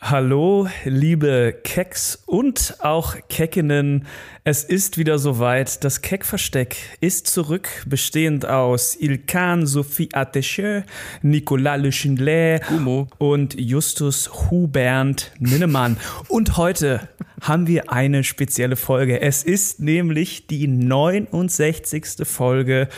Hallo, liebe Keks und auch Keckinnen. Es ist wieder soweit. Das Keckversteck ist zurück, bestehend aus Ilkan Sophie Ateche, Nicolas Le Chindler und Justus Hubert Minnemann. Und heute haben wir eine spezielle Folge. Es ist nämlich die 69. Folge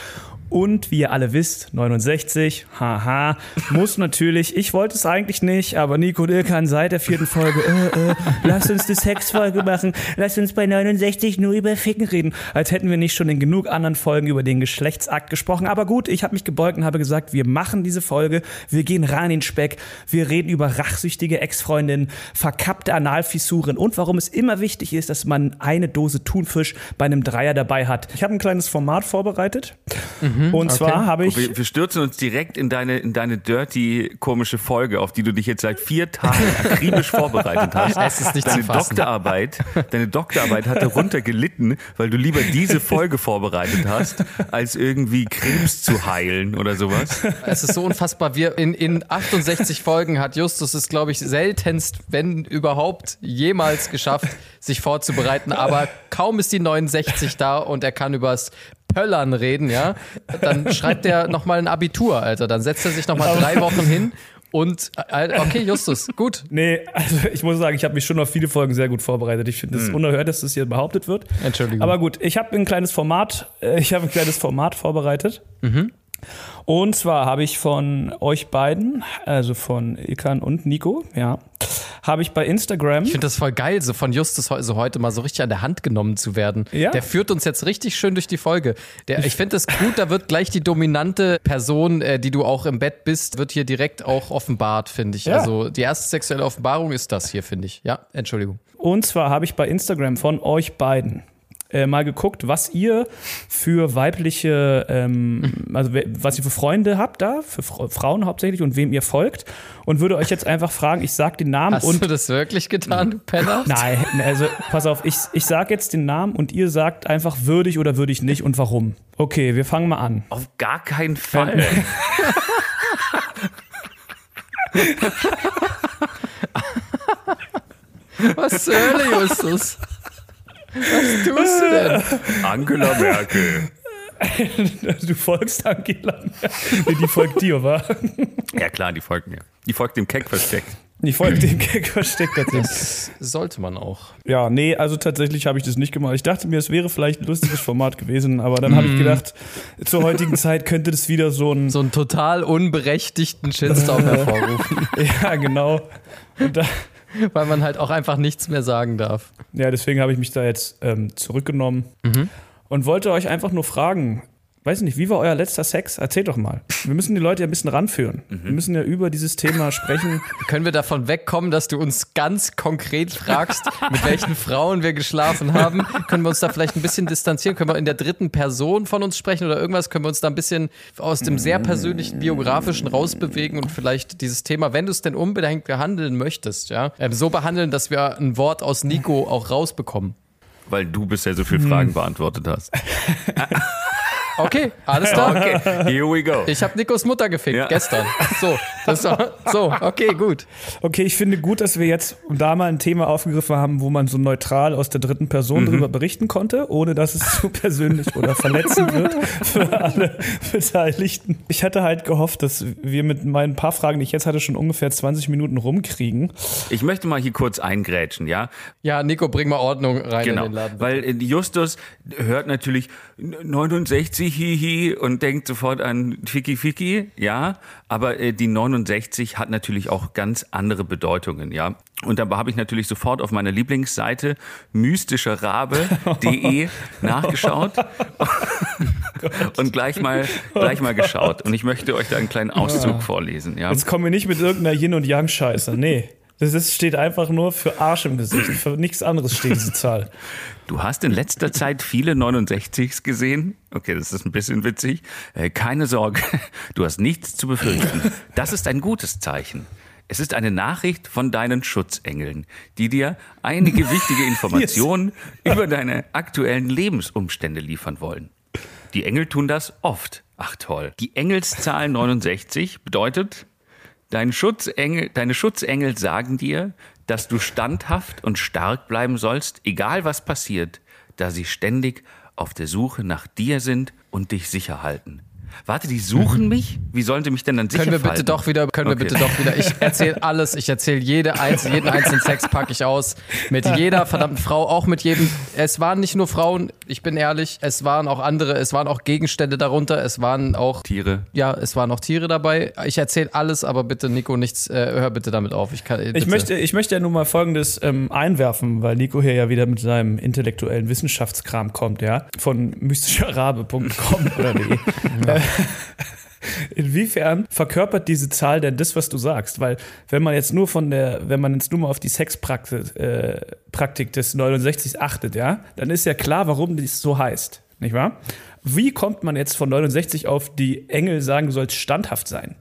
und wie ihr alle wisst, 69, haha, muss natürlich, ich wollte es eigentlich nicht, aber Nico und Ilkan seit der vierten Folge, äh, äh, lass uns die Sexfolge machen, lass uns bei 69 nur über Ficken reden, als hätten wir nicht schon in genug anderen Folgen über den Geschlechtsakt gesprochen. Aber gut, ich habe mich gebeugt und habe gesagt, wir machen diese Folge, wir gehen rein in den Speck, wir reden über rachsüchtige Ex-Freundinnen, verkappte Analfissuren und warum es immer wichtig ist, dass man eine Dose Thunfisch bei einem Dreier dabei hat. Ich habe ein kleines Format vorbereitet. Mhm. Mhm, und zwar okay. habe ich. Wir, wir, stürzen uns direkt in deine, in deine dirty, komische Folge, auf die du dich jetzt seit vier Tagen akribisch vorbereitet hast. Es ist nicht deine zu fassen. Doktorarbeit, deine Doktorarbeit hat darunter gelitten, weil du lieber diese Folge vorbereitet hast, als irgendwie Krebs zu heilen oder sowas. Es ist so unfassbar. Wir in, in 68 Folgen hat Justus es, glaube ich, seltenst, wenn überhaupt, jemals geschafft, sich vorzubereiten. Aber kaum ist die 69 da und er kann übers Pöllern reden, ja, dann schreibt er nochmal ein Abitur, Alter. Dann setzt er sich nochmal drei Wochen hin und äh, okay, Justus, gut. Nee, also ich muss sagen, ich habe mich schon auf viele Folgen sehr gut vorbereitet. Ich finde es hm. unerhört, dass das hier behauptet wird. Entschuldigung. Aber gut, ich habe ein kleines Format, äh, ich habe ein kleines Format vorbereitet. Mhm. Und zwar habe ich von euch beiden, also von Ilkan und Nico, ja, habe ich bei Instagram. Ich finde das voll geil, so von Justus so heute mal so richtig an der Hand genommen zu werden. Ja. Der führt uns jetzt richtig schön durch die Folge. Der, ich finde das gut, da wird gleich die dominante Person, äh, die du auch im Bett bist, wird hier direkt auch offenbart, finde ich. Ja. Also die erste sexuelle Offenbarung ist das hier, finde ich. Ja, Entschuldigung. Und zwar habe ich bei Instagram von euch beiden äh, mal geguckt, was ihr für weibliche, ähm, also was ihr für Freunde habt da, für Frauen hauptsächlich und wem ihr folgt und würde euch jetzt einfach fragen, ich sag den Namen Hast und... du das wirklich getan, du Penner? Nein, also pass auf, ich, ich sag jetzt den Namen und ihr sagt einfach würdig oder würdig nicht und warum. Okay, wir fangen mal an. Auf gar keinen Fall. Was zur Hölle, Justus? Was tust du denn? Angela Merkel. Du folgst Angela Merkel. Nee, die folgt dir, wa? Ja klar, die folgt mir. Die folgt dem Keck versteckt. Die folgt dem Keck versteckt tatsächlich. Das sollte man auch. Ja, nee, also tatsächlich habe ich das nicht gemacht. Ich dachte mir, es wäre vielleicht ein lustiges Format gewesen, aber dann habe ich mhm. gedacht, zur heutigen Zeit könnte das wieder so ein... So einen total unberechtigten Shitstorm hervorrufen. ja, genau. Und da, Weil man halt auch einfach nichts mehr sagen darf. Ja, deswegen habe ich mich da jetzt ähm, zurückgenommen mhm. und wollte euch einfach nur fragen, weiß nicht, wie war euer letzter Sex? Erzählt doch mal. Wir müssen die Leute ja ein bisschen ranführen. Mhm. Wir müssen ja über dieses Thema sprechen. Können wir davon wegkommen, dass du uns ganz konkret fragst, mit welchen Frauen wir geschlafen haben? Können wir uns da vielleicht ein bisschen distanzieren? Können wir in der dritten Person von uns sprechen oder irgendwas? Können wir uns da ein bisschen aus dem sehr persönlichen biografischen rausbewegen und vielleicht dieses Thema, wenn du es denn unbedingt behandeln möchtest, ja, ähm, so behandeln, dass wir ein Wort aus Nico auch rausbekommen? Weil du bisher so viele Fragen hm. beantwortet hast. Okay, alles klar. Okay, here we go. Ich habe Nikos Mutter gefickt ja. gestern. So, das war, so, okay, gut. Okay, ich finde gut, dass wir jetzt da mal ein Thema aufgegriffen haben, wo man so neutral aus der dritten Person mhm. darüber berichten konnte, ohne dass es zu persönlich oder verletzend wird für alle Beteiligten. Ich hatte halt gehofft, dass wir mit meinen paar Fragen, die ich jetzt hatte, schon ungefähr 20 Minuten rumkriegen. Ich möchte mal hier kurz eingrätschen, ja? Ja, Nico, bring mal Ordnung rein genau, in den Laden. Bitte. Weil Justus hört natürlich 69 hihi und denkt sofort an Fiki Fiki, ja, aber äh, die 69 hat natürlich auch ganz andere Bedeutungen, ja. Und da habe ich natürlich sofort auf meiner Lieblingsseite mystischerrabe.de nachgeschaut und gleich mal, gleich mal geschaut. Und ich möchte euch da einen kleinen Auszug ja. vorlesen, ja. Jetzt kommen wir nicht mit irgendeiner Yin- und Yang-Scheiße, nee. Das ist, steht einfach nur für Arsch im Gesicht. Für nichts anderes steht diese Zahl. Du hast in letzter Zeit viele 69s gesehen. Okay, das ist ein bisschen witzig. Äh, keine Sorge, du hast nichts zu befürchten. Das ist ein gutes Zeichen. Es ist eine Nachricht von deinen Schutzengeln, die dir einige wichtige Informationen yes. über deine aktuellen Lebensumstände liefern wollen. Die Engel tun das oft. Ach toll. Die Engelszahl 69 bedeutet, Dein Schutzengel, deine Schutzengel sagen dir, dass du standhaft und stark bleiben sollst, egal was passiert, da sie ständig auf der Suche nach dir sind und dich sicher halten. Warte, die suchen mich? Wie sollen sie mich denn dann sicher Können wir bitte halten? doch wieder, können wir Okay. bitte doch wieder. Ich erzähle alles, ich erzähle jede einzelne, jeden einzelnen Sex packe ich aus. Mit jeder verdammten Frau, auch mit jedem. Es waren nicht nur Frauen, ich bin ehrlich, es waren auch andere, es waren auch Gegenstände darunter, es waren auch, Tiere. ja, es waren auch Tiere dabei. Ich erzähle alles, aber bitte, Nico, nichts, äh, hör bitte damit auf. Ich, kann, bitte. Ich möchte, ich möchte ja nun mal Folgendes ähm, einwerfen, weil Nico hier ja wieder mit seinem intellektuellen Wissenschaftskram kommt, ja. Von mystischerabe.com oder de. Äh, Inwiefern verkörpert diese Zahl denn das, was du sagst? Weil wenn man jetzt nur von der, wenn man jetzt nur mal auf die Sexpraktik äh, Praktik des 69 achtet, ja, dann ist ja klar, warum dies so heißt, nicht wahr? Wie kommt man jetzt von 69 auf die Engel sagen, du sollst standhaft sein?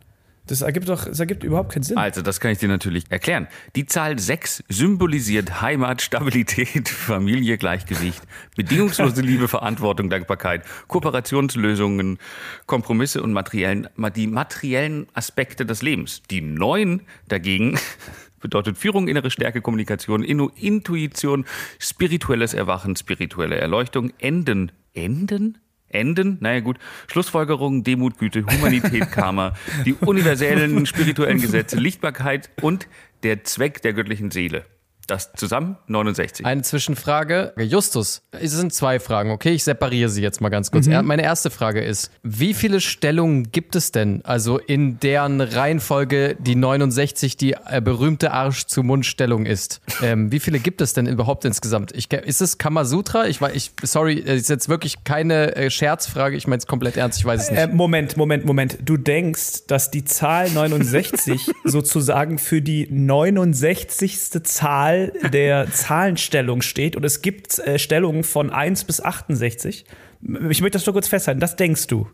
Das ergibt doch, das ergibt überhaupt keinen Sinn. Also, das kann ich dir natürlich erklären. Die Zahl 6 symbolisiert Heimat, Stabilität, Familie, Gleichgewicht, bedingungslose Liebe, Verantwortung, Dankbarkeit, Kooperationslösungen, Kompromisse und materiellen, die materiellen Aspekte des Lebens. Die 9 dagegen bedeutet Führung, innere Stärke, Kommunikation, Intuition, spirituelles Erwachen, spirituelle Erleuchtung, Enden. Enden? Enden, naja gut, Schlussfolgerungen, Demut, Güte, Humanität, Karma, die universellen spirituellen Gesetze, Lichtbarkeit und der Zweck der göttlichen Seele. Das zusammen 69. Eine Zwischenfrage. Justus, es sind zwei Fragen, okay? Ich separiere sie jetzt mal ganz kurz. Er- Meine erste Frage ist, wie viele Stellungen gibt es denn, also in deren Reihenfolge die 69 die äh, berühmte Arsch-zu-Mund-Stellung ist? Ähm, wie viele gibt es denn überhaupt insgesamt? Ich, ist es Kamasutra? Ich, wei- ich, sorry, es ist jetzt wirklich keine äh, Scherzfrage, ich meine es komplett ernst, ich weiß es nicht. Äh, Moment, Moment, Moment. Du denkst, dass die Zahl 69 sozusagen für die 69. Zahl der Zahlenstellung steht und es gibt äh, Stellungen von 1 bis 68. Ich möchte das nur kurz festhalten. Das denkst du.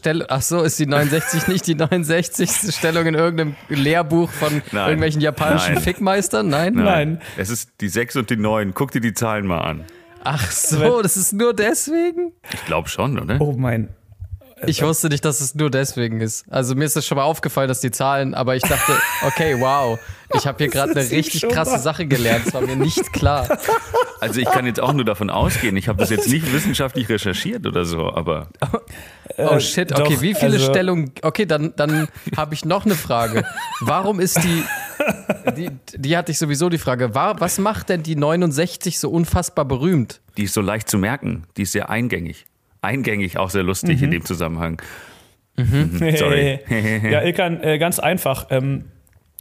Stell- Ach so, ist die 69 nicht die 69. Stellung in irgendeinem Lehrbuch von Nein. irgendwelchen japanischen Nein. Fickmeistern? Nein? Nein. Es ist die 6 und die 9. Guck dir die Zahlen mal an. Ach so, das ist nur deswegen? Ich glaube schon, oder? Oh mein. Ich wusste nicht, dass es nur deswegen ist. Also mir ist das schon mal aufgefallen, dass die Zahlen, aber ich dachte, okay, wow, ich habe hier gerade eine richtig krasse Sache gelernt. Das war mir nicht klar. Also ich kann jetzt auch nur davon ausgehen, ich habe das jetzt nicht wissenschaftlich recherchiert oder so, aber Oh shit, okay, doch, wie viele also- Stellungen? Okay, dann, dann habe ich noch eine Frage. Warum ist die, die, die hatte ich sowieso die Frage, war, was macht denn die 69 so unfassbar berühmt? die ist so leicht zu merken. Die ist sehr eingängig. Eingängig auch sehr lustig in dem Zusammenhang. Sorry. ja, Ilkan, äh, ganz einfach. Ähm,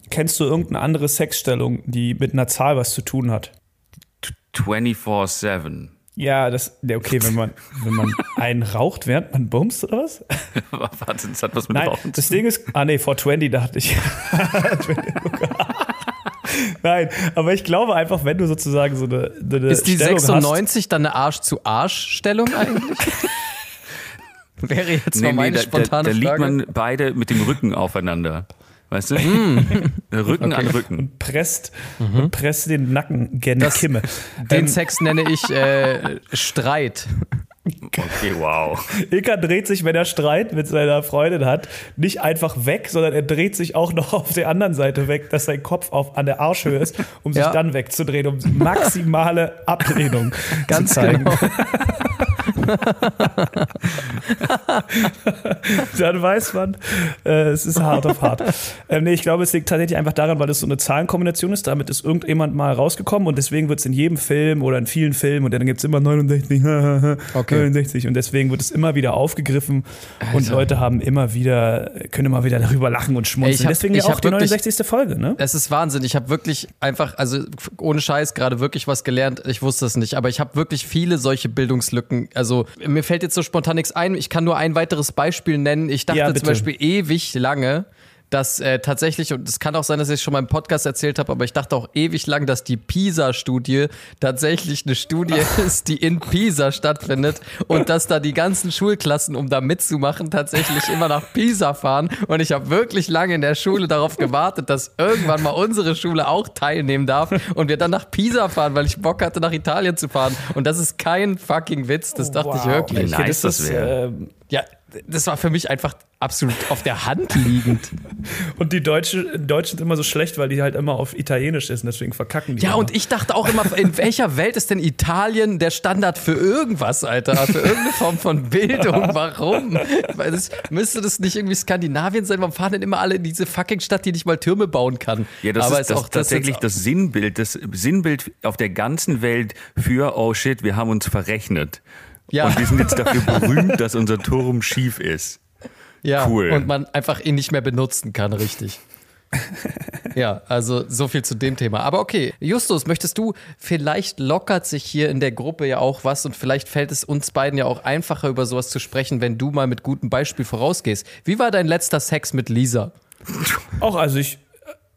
kennst du irgendeine andere Sexstellung, die mit einer Zahl was zu tun hat? 24-7. Ja, das, ja, okay, wenn man, wenn man einen raucht, während man bumst oder was? Warte, das hat was mit Nein, Rauchen das Ding ist, ah nee, 420 dachte ich. Nein, aber ich glaube einfach, wenn du sozusagen so eine, eine Ist die Stellung 96 dann eine Arsch-zu-Arsch-Stellung eigentlich? Wäre jetzt mal meine da, da, spontane da liegt man beide mit dem Rücken aufeinander. Weißt du? Rücken an Rücken. hast, presst, und presst den Nacken gen Das- Kimme. Den Ähm, Sex nenne ich äh, Streit. Okay, wow. Ilka dreht sich, wenn er Streit mit seiner Freundin hat, nicht einfach weg, sondern er dreht sich auch noch auf der anderen Seite weg, dass sein Kopf auf, an der Arschhöhe ist, um sich Ja. dann wegzudrehen, um maximale Ablehnung Ganz zu zeigen. genau. dann weiß man, äh, es ist hart auf hart. Ähm, nee, ich glaube, es liegt tatsächlich einfach daran, weil es so eine Zahlenkombination ist. Damit ist irgendjemand mal rausgekommen und deswegen wird es in jedem Film oder in vielen Filmen und dann gibt es immer 69, Okay. 69 und deswegen wird es immer wieder aufgegriffen und Leute haben immer wieder, können immer wieder darüber lachen und schmunzeln. Ey, hab- deswegen auch die wirklich- 69. Folge, ne? Es ist Wahnsinn. Ich habe wirklich einfach, also ohne Scheiß, gerade wirklich was gelernt. Ich wusste es nicht, aber ich habe wirklich viele solche Bildungslücken. Also mir fällt jetzt so spontan nichts ein. Ich kann nur ein weiteres Beispiel nennen. Ich dachte Ja, zum. Beispiel ewig lange, dass äh, tatsächlich, und es kann auch sein, dass ich es schon mal im Podcast erzählt habe, aber ich dachte auch ewig lang, dass die PISA-Studie tatsächlich eine Studie ist, die in Pisa stattfindet und dass da die ganzen Schulklassen, um da mitzumachen, tatsächlich immer nach Pisa fahren. Und ich habe wirklich lange in der Schule darauf gewartet, dass irgendwann mal unsere Schule auch teilnehmen darf und wir dann nach Pisa fahren, weil ich Bock hatte, nach Italien zu fahren. Und das ist kein fucking Witz, das dachte ich Wow. wirklich. Wie nice das wär. ähm, Ja, das war für mich einfach absolut auf der Hand liegend. Und die Deutsche, Deutschen sind immer so schlecht, weil die halt immer auf Italienisch ist und deswegen verkacken die. Ja, immer. und ich dachte auch immer, in welcher Welt ist denn Italien der Standard für irgendwas, Alter? Für irgendeine Form von Bildung. Warum? Weil das, müsste das nicht irgendwie Skandinavien sein? Warum fahren denn immer alle in diese fucking Stadt, die nicht mal Türme bauen kann? Ja, das Aber ist das tatsächlich jetzt- das Sinnbild, das Sinnbild auf der ganzen Welt für, oh shit, wir haben uns verrechnet. Ja. Und wir sind jetzt dafür berühmt, dass unser Turm schief ist. Ja, Cool. und man einfach ihn nicht mehr benutzen kann, richtig. ja, also so viel zu dem Thema. Aber okay, Justus, möchtest du, vielleicht lockert sich hier in der Gruppe ja auch was und vielleicht fällt es uns beiden ja auch einfacher, über sowas zu sprechen, wenn du mal mit gutem Beispiel vorausgehst. Wie war dein letzter Sex mit Lisa? Auch, also ich,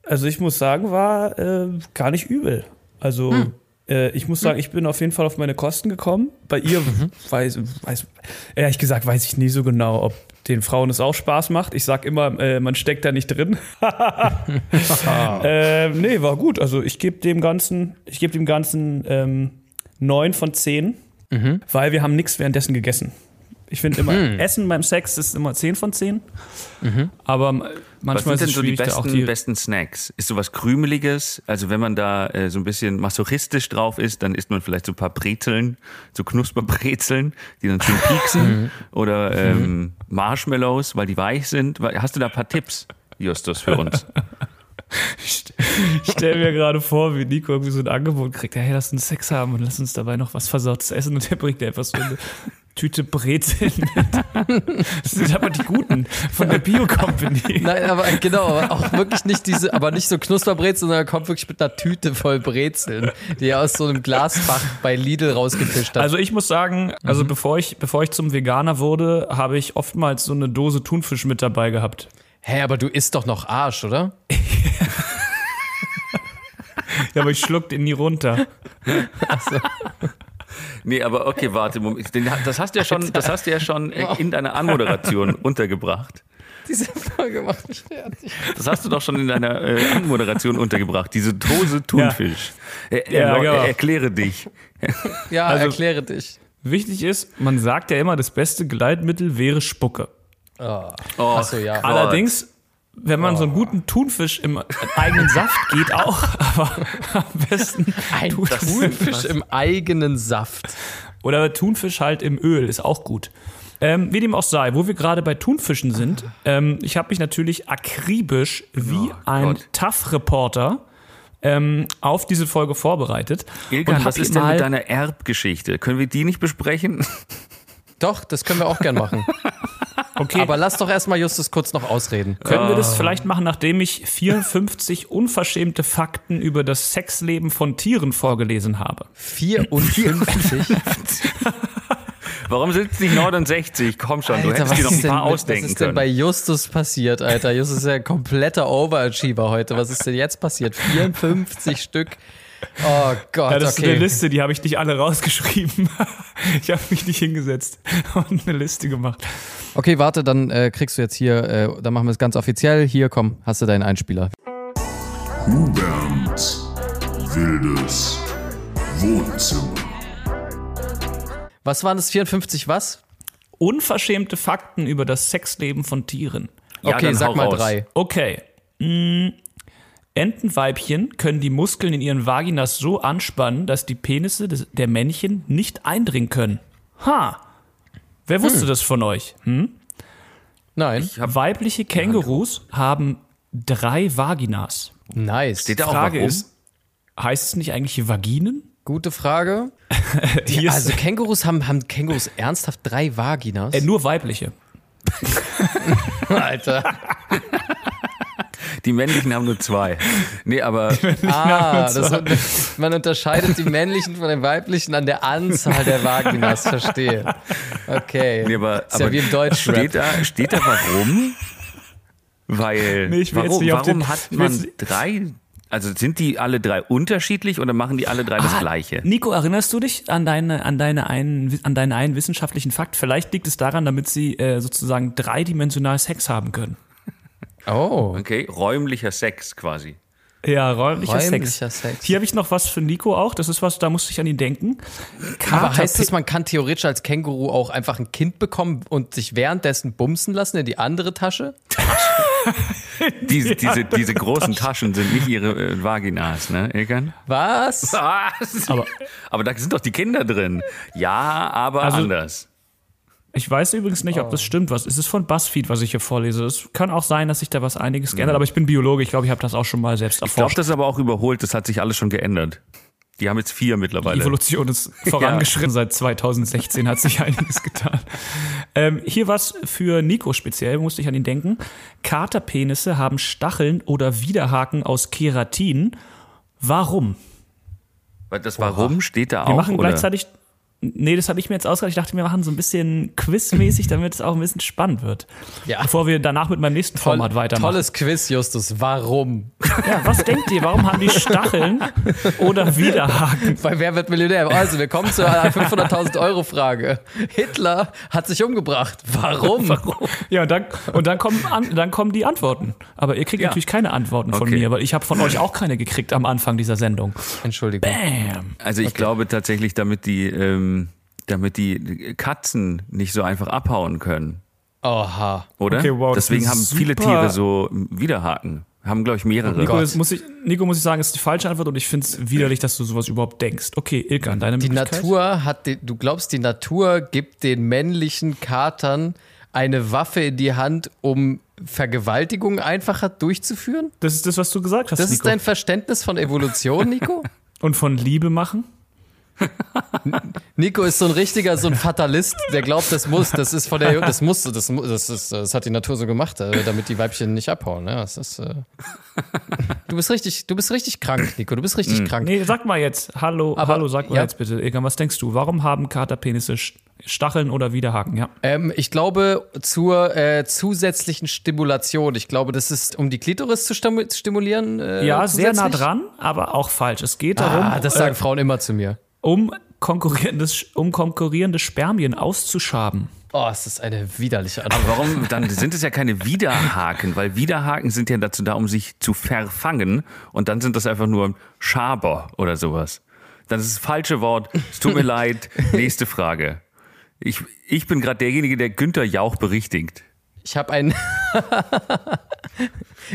also ich muss sagen, war äh, gar nicht übel. Also Hm. Äh, ich muss sagen, ich bin auf jeden Fall auf meine Kosten gekommen. Bei ihr Mhm. weiß, weiß, ehrlich gesagt, weiß ich nie so genau, ob den Frauen es auch Spaß macht. Ich sag immer, äh, man steckt da nicht drin. äh, nee, war gut. Also ich gebe dem Ganzen, ich gebe dem Ganzen ähm, 9 von 10, Mhm. weil wir haben nichts währenddessen gegessen. Ich finde immer, Hm. Essen beim Sex ist immer 10 von 10. Aber Was manchmal sind ist denn es so die schwierig, da auch besten, die besten Snacks? Ist sowas Krümeliges? Also wenn man da äh, so ein bisschen masochistisch drauf ist, dann isst man vielleicht so ein paar Brezeln, so Knusperbrezeln, die dann schön pieksen. Oder ähm, Marshmallows, weil die weich sind. Hast du da ein paar Tipps, Justus, für uns? Ich stelle mir gerade vor, wie Nico irgendwie so ein Angebot kriegt, hey, lass uns Sex haben und lass uns dabei noch was Versautes essen und der bringt dir einfach so eine Tüte Brezeln mit. Das sind aber die guten von der Bio-Company. Nein, aber genau, aber auch wirklich nicht diese, aber nicht so Knusperbrezeln, sondern er kommt wirklich mit einer Tüte voll Brezeln, die er aus so einem Glasfach bei Lidl rausgefischt hat. Also ich muss sagen, also bevor ich, bevor ich zum Veganer wurde, habe ich oftmals so eine Dose Thunfisch mit dabei gehabt. Hä, aber du isst doch noch Arsch, oder? Ja, aber ich schluck den nie runter. Nee, aber okay, warte, Moment. Das hast du ja schon, das hast du ja schon in deiner Anmoderation untergebracht. Diese Folge macht mich fertig. Das hast du doch schon in deiner äh, Anmoderation untergebracht. Diese Dose Thunfisch. Äh, äh, Ja, Leute, genau. erkläre dich. Ja, Also- erkläre dich. Wichtig ist, man sagt ja immer, das beste Gleitmittel wäre Spucke. Oh. Oh, Achso, ja. Gott. Allerdings, wenn man so einen guten Thunfisch im eigenen Saft geht auch, aber am besten Ein Thunfisch im eigenen Saft. Oder Thunfisch halt im Öl ist auch gut. Ähm, wie dem auch sei, wo wir gerade bei Thunfischen sind, ähm, ich habe mich natürlich akribisch wie ein Gott. TAF-Reporter ähm, auf diese Folge vorbereitet. Ilkan, und was ist denn mit mal- deiner Erbgeschichte? Können wir die nicht besprechen? Doch, das können wir auch gern machen. Okay, Aber lass doch erstmal Justus kurz noch ausreden. können wir das vielleicht machen, nachdem ich 54 unverschämte Fakten über das Sexleben von Tieren vorgelesen habe? 54? Warum sind es nicht 69? Komm schon, du hättest dir noch ein denn, paar mit- ausdenken was ist denn können. bei Justus passiert, Alter? Justus ist ja ein kompletter Overachiever heute. Was ist denn jetzt passiert? 54 Stück. Oh Gott, Ja, das ist eine okay. Liste, die habe ich nicht alle rausgeschrieben. Ich habe mich nicht hingesetzt und eine Liste gemacht. Okay, warte, dann äh, kriegst du jetzt hier, äh, dann machen wir es ganz offiziell. Hier, komm, hast du deinen Einspieler. Hubert Wildes Wohnzimmer. Was waren das? 54 was? Unverschämte Fakten über das Sexleben von Tieren. Ja, okay, dann sag hau mal raus. drei. Okay. Mm, Entenweibchen können die Muskeln in ihren Vaginas so anspannen, dass die Penisse des, der Männchen nicht eindringen können. Ha! Wer wusste das von euch? Hm? Nein. Weibliche Kängurus haben drei Vaginas. Nice. Steht da auch Frage warum? ist, heißt es nicht eigentlich Vaginen? Gute Frage. Hier Also Kängurus haben, haben Kängurus ernsthaft drei Vaginas? äh, nur weibliche. Alter. Die männlichen haben nur zwei. Nee, aber Ah, das, man unterscheidet die männlichen von den weiblichen an der Anzahl der Vaginas, verstehe. Okay. Nee, aber, ist aber ja wie im Deutschrap. steht da, steht da warum? Weil, Nee, warum, warum den- hat man drei, also sind die alle drei unterschiedlich oder machen die alle drei das Ah, Gleiche? Nico, erinnerst du dich an, deine, an, deine einen, an deinen einen wissenschaftlichen Fakt? Vielleicht liegt es daran, damit sie äh, sozusagen dreidimensional Sex haben können. Oh. Okay, räumlicher Sex quasi. Ja, räumlicher, Räumlicher Sex. Sex. Hier habe ich noch was für Nico auch. Das ist was, da musste ich an ihn denken. Aber heißt das, man kann theoretisch als Känguru auch einfach ein Kind bekommen und sich währenddessen bumsen lassen in die andere Tasche? Diese, diese, diese großen Taschen sind nicht ihre äh, Vaginas, ne, Ilkan? Was? Was? Aber, aber da sind doch die Kinder drin. Ja, aber Also- anders. Ich weiß übrigens nicht, ob das stimmt. Was ist es von BuzzFeed, was ich hier vorlese? Es kann auch sein, dass sich da was einiges geändert, aber ich bin Biologe. Ich glaube, ich habe das auch schon mal selbst Ich glaube, erforscht. das ist aber auch überholt. Das hat sich alles schon geändert. Die haben jetzt vier Die mittlerweile. Evolution ist vorangeschritten. Seit 2016 hat sich einiges getan. Ähm, hier was für Nico speziell, musste ich an ihn denken. Katerpenisse haben Stacheln oder Widerhaken aus Keratin. Warum? Weil Das Warum steht da Wir auch, machen oder? gleichzeitig. Nee, das habe ich mir jetzt ausgedacht. Ich dachte, wir machen so ein bisschen quizmäßig, damit es auch ein bisschen spannend wird. Ja. Bevor wir danach mit meinem nächsten Toll, Format weitermachen. tolles Quiz, Justus. Warum? Ja, was denkt ihr? Warum haben die Stacheln oder Widerhaken? Bei Wer wird Millionär? Also, wir kommen zur 500.000 Euro Frage. Hitler hat sich umgebracht. Warum? Ja, und dann, und dann, kommen, an, dann kommen die Antworten. Aber ihr kriegt Ja. natürlich keine Antworten von Okay. mir, weil ich habe von euch auch keine gekriegt am Anfang dieser Sendung. Entschuldigung. Bam. Also ich glaube tatsächlich, damit die, ähm, damit die Katzen nicht so einfach abhauen können, Oha. oder? Okay, wow, das Deswegen ist haben viele. Tiere so Widerhaken. Haben, glaube ich, mehrere. Nico, Gott. das muss ich, Nico, muss ich sagen, ist die falsche Antwort und ich finde es widerlich, dass du sowas überhaupt denkst. Okay, Ilkan, deine Die Möglichkeit? Natur hat, den, du glaubst, die Natur gibt den männlichen Katern eine Waffe in die Hand, um Vergewaltigungen einfacher durchzuführen? Das ist das, was du gesagt hast, Das ist Nico. dein Verständnis von Evolution, Nico? und von Liebe machen? Nico ist so ein richtiger, so ein Fatalist, der glaubt, das muss, das ist von der, das muss, das, das ist, das hat die Natur so gemacht, äh, damit die Weibchen nicht abhauen. Ja, das ist, äh du bist richtig, du bist richtig krank, Nico, du bist richtig krank. Nee, sag mal jetzt. Hallo, Aber- hallo, sag mal ja. jetzt bitte. Ilkan, was denkst du? Warum haben Katerpenisse Stacheln oder Widerhaken? Ja. Ähm, ich glaube, zur äh, zusätzlichen Stimulation. Ich glaube, das ist, um die Klitoris zu stimu- stimulieren. Äh, Ja, sehr nah dran, aber auch falsch. Es geht darum, Ah, das sagen äh, Frauen immer zu mir. Um, konkurrierendes, um konkurrierende Spermien auszuschaben. Oh, es ist eine widerliche Antwort. Warum? Dann sind es ja keine Widerhaken, weil Widerhaken sind ja dazu da, um sich zu verfangen. Und dann sind das einfach nur Schaber oder sowas. Das ist das falsche Wort. Es tut mir leid. Nächste Frage. Ich, ich bin gerade derjenige, der Günther Jauch berichtigt. Ich habe einen.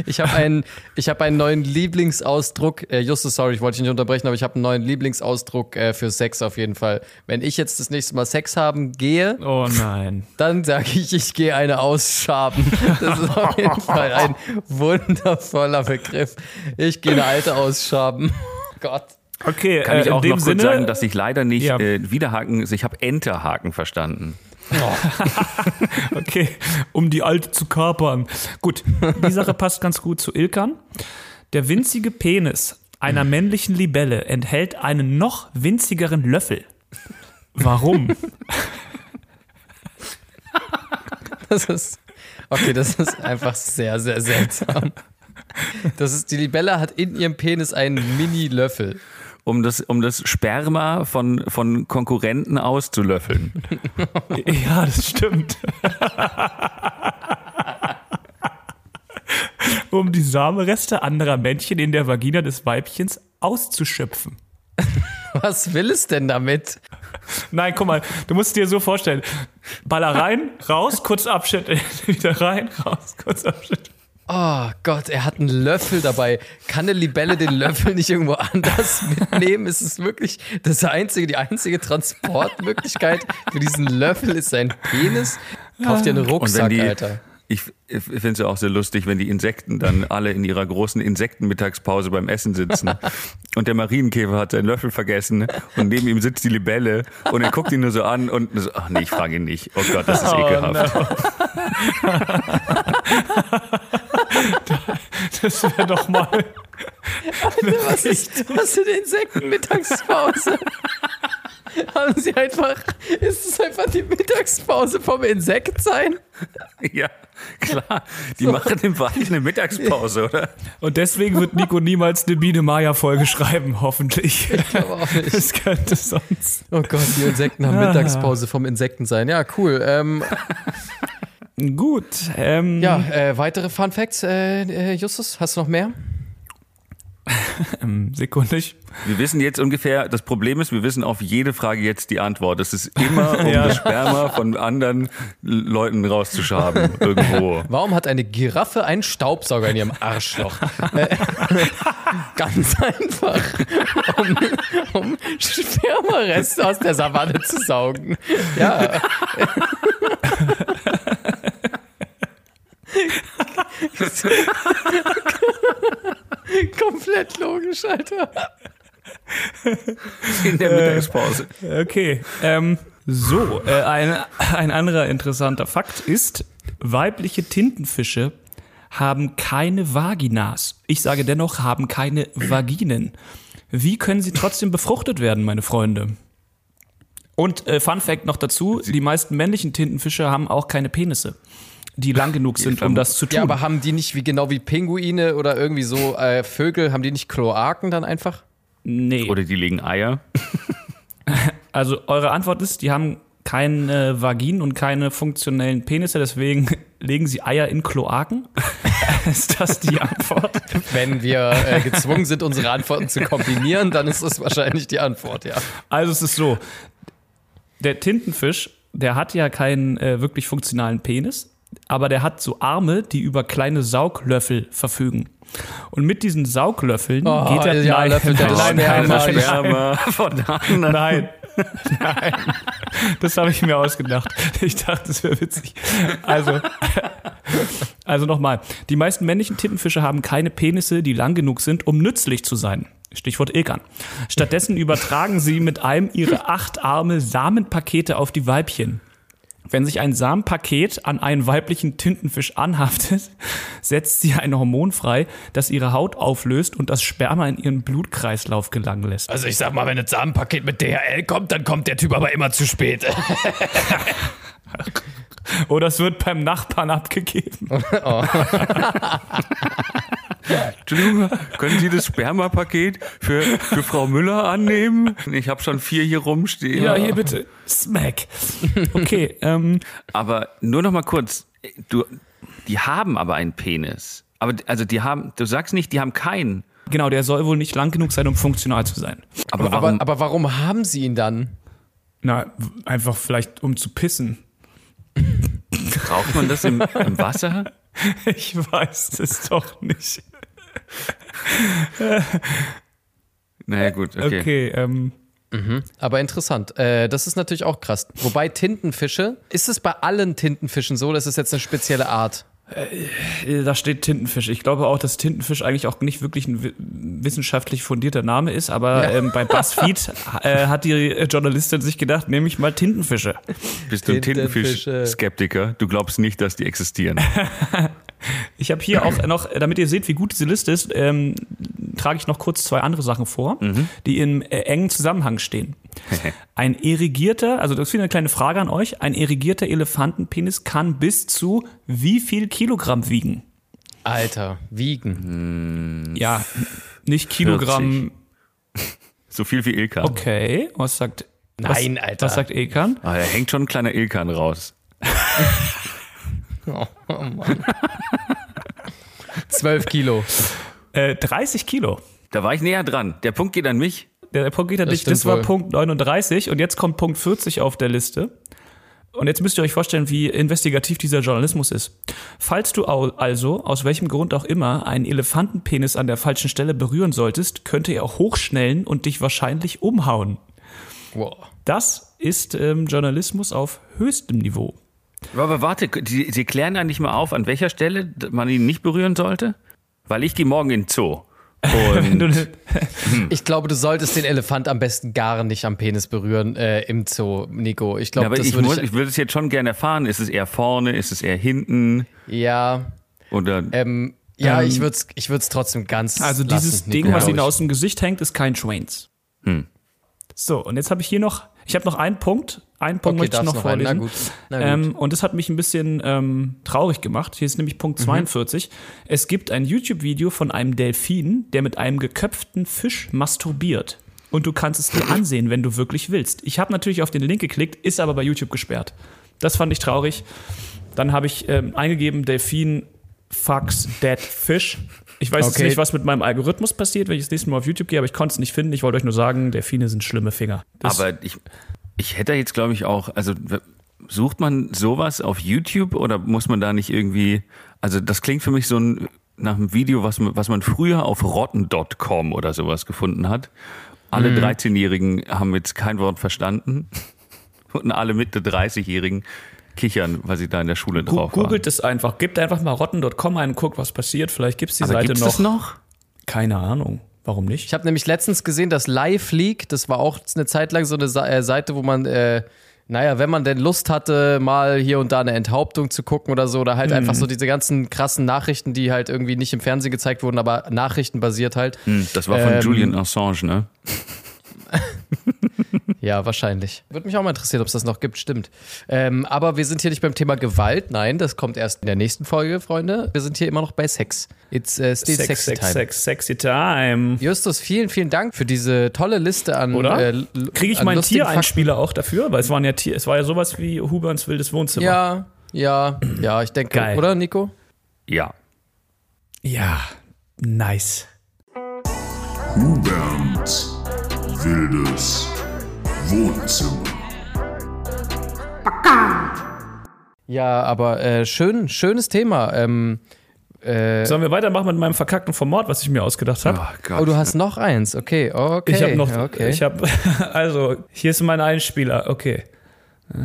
ich habe einen, ich habe einen neuen Lieblingsausdruck. Äh, Justus, sorry, ich wollte dich nicht unterbrechen, aber ich habe einen neuen Lieblingsausdruck äh, für Sex auf jeden Fall. Wenn ich jetzt das nächste Mal Sex haben gehe, Oh nein. dann sage ich, ich gehe eine ausschaben. Das ist auf jeden Fall ein wundervoller Begriff. Ich gehe eine alte ausschaben. Gott. Okay, Kann äh, ich in auch dem noch Sinne, kurz sagen, dass ich leider nicht Ja. äh, Widerhaken, ich habe Enterhaken verstanden. Okay, um die Alte zu kapern. Gut, die Sache passt ganz gut zu Ilkan. Der winzige Penis einer männlichen Libelle enthält einen noch winzigeren Löffel. Warum? Das ist. Okay, das ist einfach sehr, sehr seltsam. Das ist, die Libelle hat in ihrem Penis einen Mini-Löffel. Um das, um das Sperma von, von Konkurrenten auszulöffeln. Ja, das stimmt. um die Samenreste anderer Männchen in der Vagina des Weibchens auszuschöpfen. Was will es denn damit? Nein, guck mal, du musst dir so vorstellen. Baller rein, raus, kurz Abschnitt, wieder rein, raus, kurz Abschnitt. Oh Gott, er hat einen Löffel dabei. Kann eine Libelle den Löffel nicht irgendwo anders mitnehmen? Ist es wirklich das einzige, die einzige Transportmöglichkeit für diesen Löffel ist sein Penis? Kauf dir einen Rucksack, die, Alter. Ich, ich finde es ja auch sehr lustig, wenn die Insekten dann alle in ihrer großen Insektenmittagspause beim Essen sitzen und der Marienkäfer hat seinen Löffel vergessen und neben ihm sitzt die Libelle und er guckt ihn nur so an und so, ach nee, ich frage ihn nicht. Oh Gott, das ist ekelhaft. Das wäre doch mal. Was ist, was in der Insektenmittagspause? Haben sie einfach, ist es einfach die Mittagspause vom Insektsein? Ja, klar. Die machen im Wald eine Mittagspause, oder? Und deswegen wird Nico niemals eine Biene Maya-Folge schreiben, hoffentlich. Aber auch nicht. Das könnte sonst. Oh Gott, die Insekten haben Mittagspause vom Insektensein. Ja, cool. Ähm, Gut. Ähm, ja, äh, weitere Fun Facts, äh, äh, Justus, hast du noch mehr? Sekunde. Ich, Wir wissen jetzt ungefähr, das Problem ist, wir wissen auf jede Frage jetzt die Antwort. Es ist immer, um Ja. das Sperma von anderen Leuten rauszuschaben. Irgendwo. Warum hat eine Giraffe einen Staubsauger in ihrem Arschloch? Äh, Ganz einfach, um, um Spermareste aus der Savanne zu saugen. Ja. Komplett logisch, Alter. In der Mittagspause. okay. Ähm, so, äh, ein, ein anderer interessanter Fakt ist, weibliche Tintenfische haben keine Vaginas. Ich sage dennoch, haben keine Vaginen. Wie können sie trotzdem befruchtet werden, meine Freunde? Und äh, Fun Fact noch dazu, die meisten männlichen Tintenfische haben auch keine Penisse, die lang genug sind, um das zu tun. Ja, aber haben die nicht wie genau wie Pinguine oder irgendwie so äh, Vögel, haben die nicht Kloaken dann einfach? nee. Oder die legen Eier. Also eure Antwort ist, die haben keine Vaginen und keine funktionellen Penisse, deswegen legen sie Eier in Kloaken. ist das die Antwort? Wenn wir äh, gezwungen sind, unsere Antworten zu kombinieren, dann ist das wahrscheinlich die Antwort, ja. Also es ist so, der Tintenfisch, der hat ja keinen äh, wirklich funktionalen Penis, aber der hat so Arme, die über kleine Sauglöffel verfügen. Und mit diesen Sauglöffeln Oh, geht er ja, nein, löffelt er das nein, nein, nein, von anderen. Nein. Nein. Das habe ich mir ausgedacht. Ich dachte, das wäre witzig. Also, also nochmal. Die meisten männlichen Tintenfische haben keine Penisse, die lang genug sind, um nützlich zu sein. Stichwort Ilkan. Stattdessen übertragen sie mit einem ihre acht Arme Samenpakete auf die Weibchen. Wenn sich ein Samenpaket an einen weiblichen Tintenfisch anhaftet, setzt sie ein Hormon frei, das ihre Haut auflöst und das Sperma in ihren Blutkreislauf gelangen lässt. Also ich sag mal, wenn ein Samenpaket mit DHL kommt, dann kommt der Typ aber immer zu spät. Oder es wird beim Nachbarn abgegeben. Entschuldigung, können Sie das Spermapaket für, für Frau Müller annehmen? Ich habe schon vier hier rumstehen. Ja, hier bitte. Smack. Okay, ähm, Aber nur noch mal kurz. Du, die haben aber einen Penis. Aber also die haben, du sagst nicht, die haben keinen. genau, der soll wohl nicht lang genug sein, um funktional zu sein. Aber, Aber, warum? aber warum haben sie ihn dann? Na, einfach vielleicht um zu pissen. Braucht man das im, im Wasser? Ich weiß es doch nicht. Naja, gut, okay. Okay, ähm, Aber interessant. Äh, das ist natürlich auch krass. Wobei Tintenfische, ist es bei allen Tintenfischen so, das ist jetzt eine spezielle Art? Äh, da steht Tintenfisch. Ich glaube auch, dass Tintenfisch eigentlich auch nicht wirklich ein wi- wissenschaftlich fundierter Name ist, aber ähm, bei BuzzFeed äh, hat die Journalistin sich gedacht, nehme ich mal Tintenfische. Bist du ein Tintenfische. Tintenfisch-Skeptiker? Du glaubst nicht, dass die existieren. Ich habe hier auch noch, damit ihr seht, wie gut diese Liste ist, ähm, trage ich noch kurz zwei andere Sachen vor, die im äh, engen Zusammenhang stehen. Ein irrigierter, also das ist wieder eine kleine Frage an euch, ein irrigierter Elefantenpenis kann bis zu wie viel Kilogramm wiegen? Alter, wiegen. Ja, nicht Kilogramm. So viel wie Ilkan. Okay, was sagt Nein, was, Alter. Was sagt Ekan? Ah, da hängt schon ein kleiner Ilkan raus. Oh, oh Mann. 12 Kilo. Äh, 30 Kilo. Da war ich näher dran. Der Punkt geht an mich. Der Punkt geht an Das dich, das war wohl. Punkt 39 und jetzt kommt Punkt 40 auf der Liste. Und jetzt müsst ihr euch vorstellen, wie investigativ dieser Journalismus ist. Falls du also, aus welchem Grund auch immer, einen Elefantenpenis an der falschen Stelle berühren solltest, könnte er hochschnellen und dich wahrscheinlich umhauen. Wow. Das ist ähm, Journalismus auf höchstem Niveau. Aber warte, Sie, Sie klären eigentlich mal auf, an welcher Stelle man ihn nicht berühren sollte? Weil ich gehe morgen in den Zoo. Du, Und Ich glaube, du solltest den Elefant am besten gar nicht am Penis berühren äh, im Zoo, Nico. Ich glaube, aber das ich, würde muss, ich, ich würde es jetzt schon gerne erfahren. Ist es eher vorne? Ist es eher hinten? Ja, Oder ähm, ja, Ähm, ich würde es ich würd's trotzdem ganz. also lassen, dieses Nico, Ding, was glaub ihnen aus dem Gesicht hängt, ist kein Schwains. Hm. So, und jetzt habe ich hier noch, ich habe noch einen Punkt. Einen Punkt Okay, möchte ich noch noch vorlesen. Na gut. Na gut. Ähm, und das hat mich ein bisschen ähm, traurig gemacht. Hier ist nämlich Punkt Mhm. 42. Es gibt ein YouTube-Video von einem Delfin, der mit einem geköpften Fisch masturbiert. Und du kannst es dir ansehen, wenn du wirklich willst. Ich habe natürlich auf den Link geklickt, ist aber bei YouTube gesperrt. Das fand ich traurig. Dann habe ich ähm, eingegeben, Delfin fucks dead fish. Ich weiß Okay. jetzt nicht, was mit meinem Algorithmus passiert, wenn ich das nächste Mal auf YouTube gehe, aber ich konnte es nicht finden. Ich wollte euch nur sagen, Delfine sind schlimme Finger. Das, Aber ich, ich hätte jetzt, glaube ich, auch, also sucht man sowas auf YouTube oder muss man da nicht irgendwie, also das klingt für mich so ein, nach einem Video, was man, was man früher auf rotten.com oder sowas gefunden hat. Alle Mhm. 13-Jährigen haben jetzt kein Wort verstanden und alle Mitte 30-Jährigen kichern, weil sie da in der Schule drauf waren. Googelt es einfach. Gebt einfach mal rotten.com ein und guckt, was passiert. Vielleicht gibt es die Aber Seite gibt's noch. das noch? Keine Ahnung. Warum nicht? Ich habe nämlich letztens gesehen, dass Live League, das war auch eine Zeit lang so eine äh, Seite, wo man, äh, naja, wenn man denn Lust hatte, mal hier und da eine Enthauptung zu gucken oder so, oder halt einfach so diese ganzen krassen Nachrichten, die halt irgendwie nicht im Fernsehen gezeigt wurden, aber nachrichtenbasiert halt. Hm, das war von Ähm, Julian Assange, ne? Ja, wahrscheinlich. Würde mich auch mal interessieren, ob es das noch gibt, stimmt. Ähm, aber wir sind hier nicht beim Thema Gewalt. Nein, das kommt erst in der nächsten Folge, Freunde. Wir sind hier immer noch bei Sex. It's uh, still Sex, sexy Sex, time. Sex, sexy time. Justus, vielen, vielen Dank für diese tolle Liste an. Oder? äh, Kriege ich meinen. Tiereinspieler auch dafür? Weil es waren ja Tier, es war ja sowas wie Huberns wildes Wohnzimmer. Ja, ja, ja, ich denke, Geil. oder, Nico? Ja. Ja, nice. Hubert Wildes Wohnzimmer. Ja, aber äh, schön, schönes Thema. Ähm, äh, Sollen wir weitermachen mit meinem verkackten Format, was ich mir ausgedacht habe? Oh oh, du hast noch eins. Okay, okay. Ich habe noch, okay. ich habe, also hier ist mein Einspieler. Okay. Äh,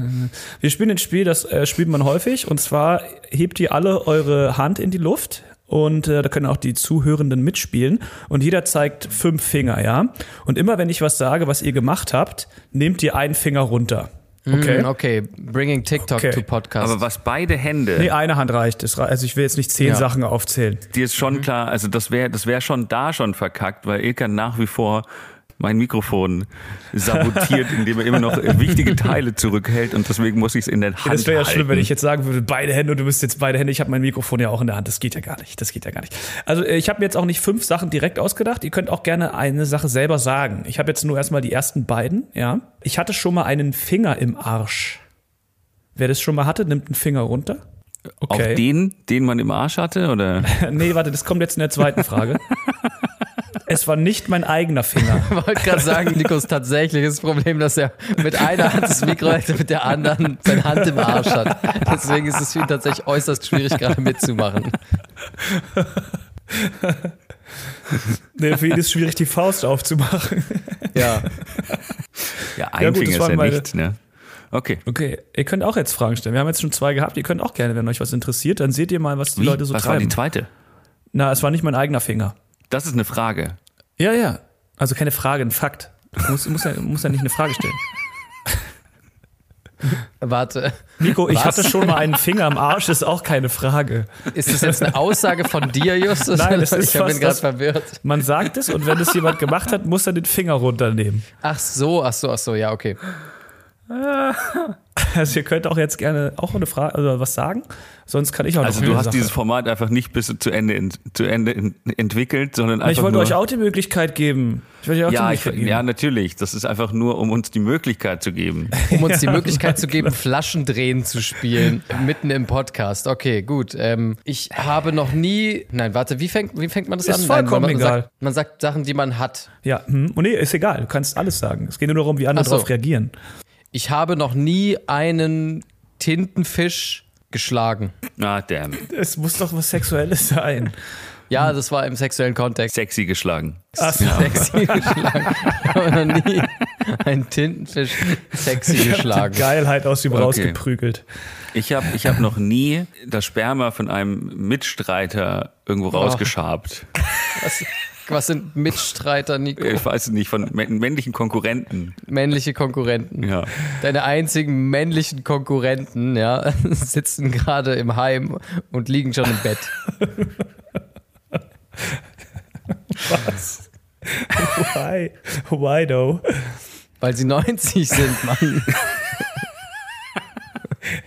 Wir spielen ein Spiel, das äh, spielt man häufig. Und zwar hebt ihr alle eure Hand in die Luft. Und äh, da können auch die Zuhörenden mitspielen. Und jeder zeigt fünf Finger, ja. Und immer wenn ich was sage, was ihr gemacht habt, nehmt ihr einen Finger runter. Okay? Mm, okay, bringing TikTok Okay. to Podcast. Aber was beide Hände, Nee, eine Hand reicht. Also ich will jetzt nicht zehn Ja. Sachen aufzählen. dir ist schon klar, also das wäre das wär schon da schon verkackt, weil Ilka nach wie vor mein Mikrofon sabotiert, indem er immer noch wichtige Teile zurückhält und deswegen muss ich es in der Hand Das wäre ja halten. schlimm, wenn ich jetzt sagen würde, beide Hände und du bist jetzt beide Hände. Ich habe mein Mikrofon ja auch in der Hand. Das geht ja gar nicht. Das geht ja gar nicht. Also äh, ich habe mir jetzt auch nicht fünf Sachen direkt ausgedacht. Ihr könnt auch gerne eine Sache selber sagen. Ich habe jetzt nur erstmal die ersten beiden. Ja. Ich hatte schon mal einen Finger im Arsch. Wer das schon mal hatte, nimmt einen Finger runter. Auch den, den man im Arsch hatte, oder? nee, warte, das kommt jetzt in der zweiten Frage. es war nicht mein eigener Finger. Ich wollte gerade sagen, Nikos tatsächliches Problem, dass er mit einer Hand das Mikro hält und mit der anderen seine Hand im Arsch hat. Deswegen ist es für ihn tatsächlich äußerst schwierig, gerade mitzumachen. Nee, für ihn ist es schwierig, die Faust aufzumachen. Ja. Ja, ein Ja, gut, das Finger ist ja meine- nichts, ne? Okay. Okay, ihr könnt auch jetzt Fragen stellen. Wir haben jetzt schon zwei gehabt. Ihr könnt auch gerne, wenn euch was interessiert, dann seht ihr mal, was die Wie? Leute so was war treiben. die zweite? Na, es war nicht mein eigener Finger. Das ist eine Frage. Ja, ja. Also keine Frage, ein Fakt. Du musst, musst, ja, musst ja nicht eine Frage stellen. Warte, Nico, ich Was? hatte schon mal einen Finger am Arsch, ist auch keine Frage. ist das jetzt eine Aussage von dir, Justus? Nein, das ist ich bin fast gerade verwirrt. Man sagt es und wenn es jemand gemacht hat, muss er den Finger runternehmen. Ach so, ach so, ach so, ja, okay. Also ihr könnt auch jetzt gerne auch eine Frage, also was sagen. Sonst kann ich auch Also noch du hast Sache. dieses Format einfach nicht bis zu Ende, ent- zu Ende ent- entwickelt, sondern einfach ich wollte nur, euch auch die Möglichkeit geben. Ich wollte euch auch ja, die ich, geben. ja, natürlich. Das ist einfach nur, um uns die Möglichkeit zu geben. Um uns die Möglichkeit zu geben, Flaschendrehen zu spielen, mitten im Podcast. Okay, gut. Ähm, ich habe noch nie. Nein, warte, wie fängt, wie fängt man das Ist an? vollkommen Nein, man, egal. Sagt, man sagt Sachen, die man hat. Ja, hm. oh, nee, ist egal. Du kannst alles sagen. Es geht nur darum, wie andere so. darauf reagieren. Ich habe noch nie einen Tintenfisch geschlagen. Ah, damn. Es muss doch was Sexuelles sein. Ja, das war im sexuellen Kontext. Sexy geschlagen. Ach so. Sexy geschlagen. Ich habe noch nie einen Tintenfisch sexy Ich geschlagen. die Geilheit aus ihm Okay. rausgeprügelt. Ich habe ich hab noch nie das Sperma von einem Mitstreiter irgendwo rausgeschabt. Was, was sind Mitstreiter, Nico? Ich weiß es nicht, von mä- männlichen Konkurrenten. Männliche Konkurrenten. Ja. Deine einzigen männlichen Konkurrenten, ja, sitzen gerade im Heim und liegen schon im Bett. Was? Why? Why though? Weil sie 90 sind, Mann.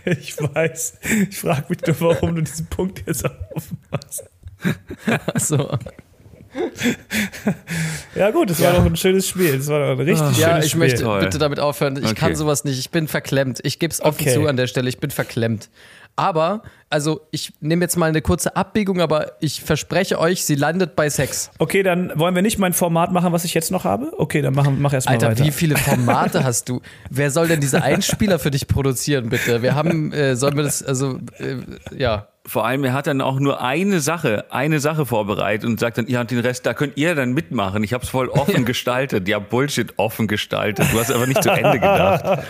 Ich weiß. Ich frage mich nur, warum du diesen Punkt jetzt aufmachst. So. Ja gut, das war doch ein schönes Spiel. Das war doch ein richtig Ja, schönes ich Spiel. möchte Toll. bitte damit aufhören. Ich Okay. kann sowas nicht. Ich bin verklemmt. Ich gebe es offen Okay. zu an der Stelle. Ich bin verklemmt. Aber, also ich nehme jetzt mal eine kurze Abbiegung, aber ich verspreche euch, sie landet bei Sex. Okay, dann wollen wir nicht mein Format machen, was ich jetzt noch habe? Okay, dann mach, mach erst mal Alter, weiter. wie viele Formate hast du? Wer soll denn diese Einspieler für dich produzieren, bitte? Wir haben, äh, sollen wir das, also, äh, ja. Vor allem, er hat dann auch nur eine Sache, eine Sache vorbereitet und sagt dann, ja, und den Rest, da könnt ihr dann mitmachen. Ich habe es voll offen gestaltet. Ja, Bullshit, offen gestaltet. Du hast aber nicht zu Ende gedacht.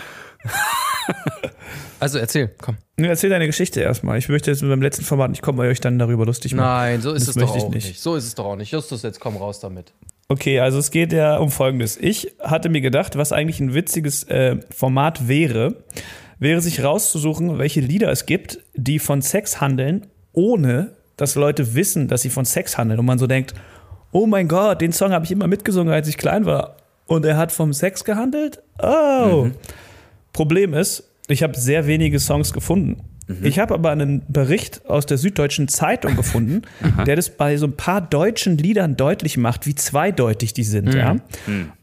Also erzähl, komm. Nee, Erzähl deine Geschichte erstmal. Ich möchte jetzt mit meinem letzten Format nicht kommen, weil ihr euch dann darüber lustig macht. Nein, so ist Das es doch auch nicht. nicht. So ist es doch auch nicht. Justus, jetzt komm raus damit. Okay, also es geht ja um Folgendes. Ich hatte mir gedacht, was eigentlich ein witziges äh, Format wäre, wäre sich rauszusuchen, welche Lieder es gibt, die von Sex handeln, ohne dass Leute wissen, dass sie von Sex handeln. Und man so denkt, oh mein Gott, den Song habe ich immer mitgesungen, als ich klein war. Und er hat vom Sex gehandelt? Oh. Problem ist, ich habe sehr wenige Songs gefunden. Ich habe aber einen Bericht aus der Süddeutschen Zeitung gefunden, der das bei so ein paar deutschen Liedern deutlich macht, wie zweideutig die sind. Ja?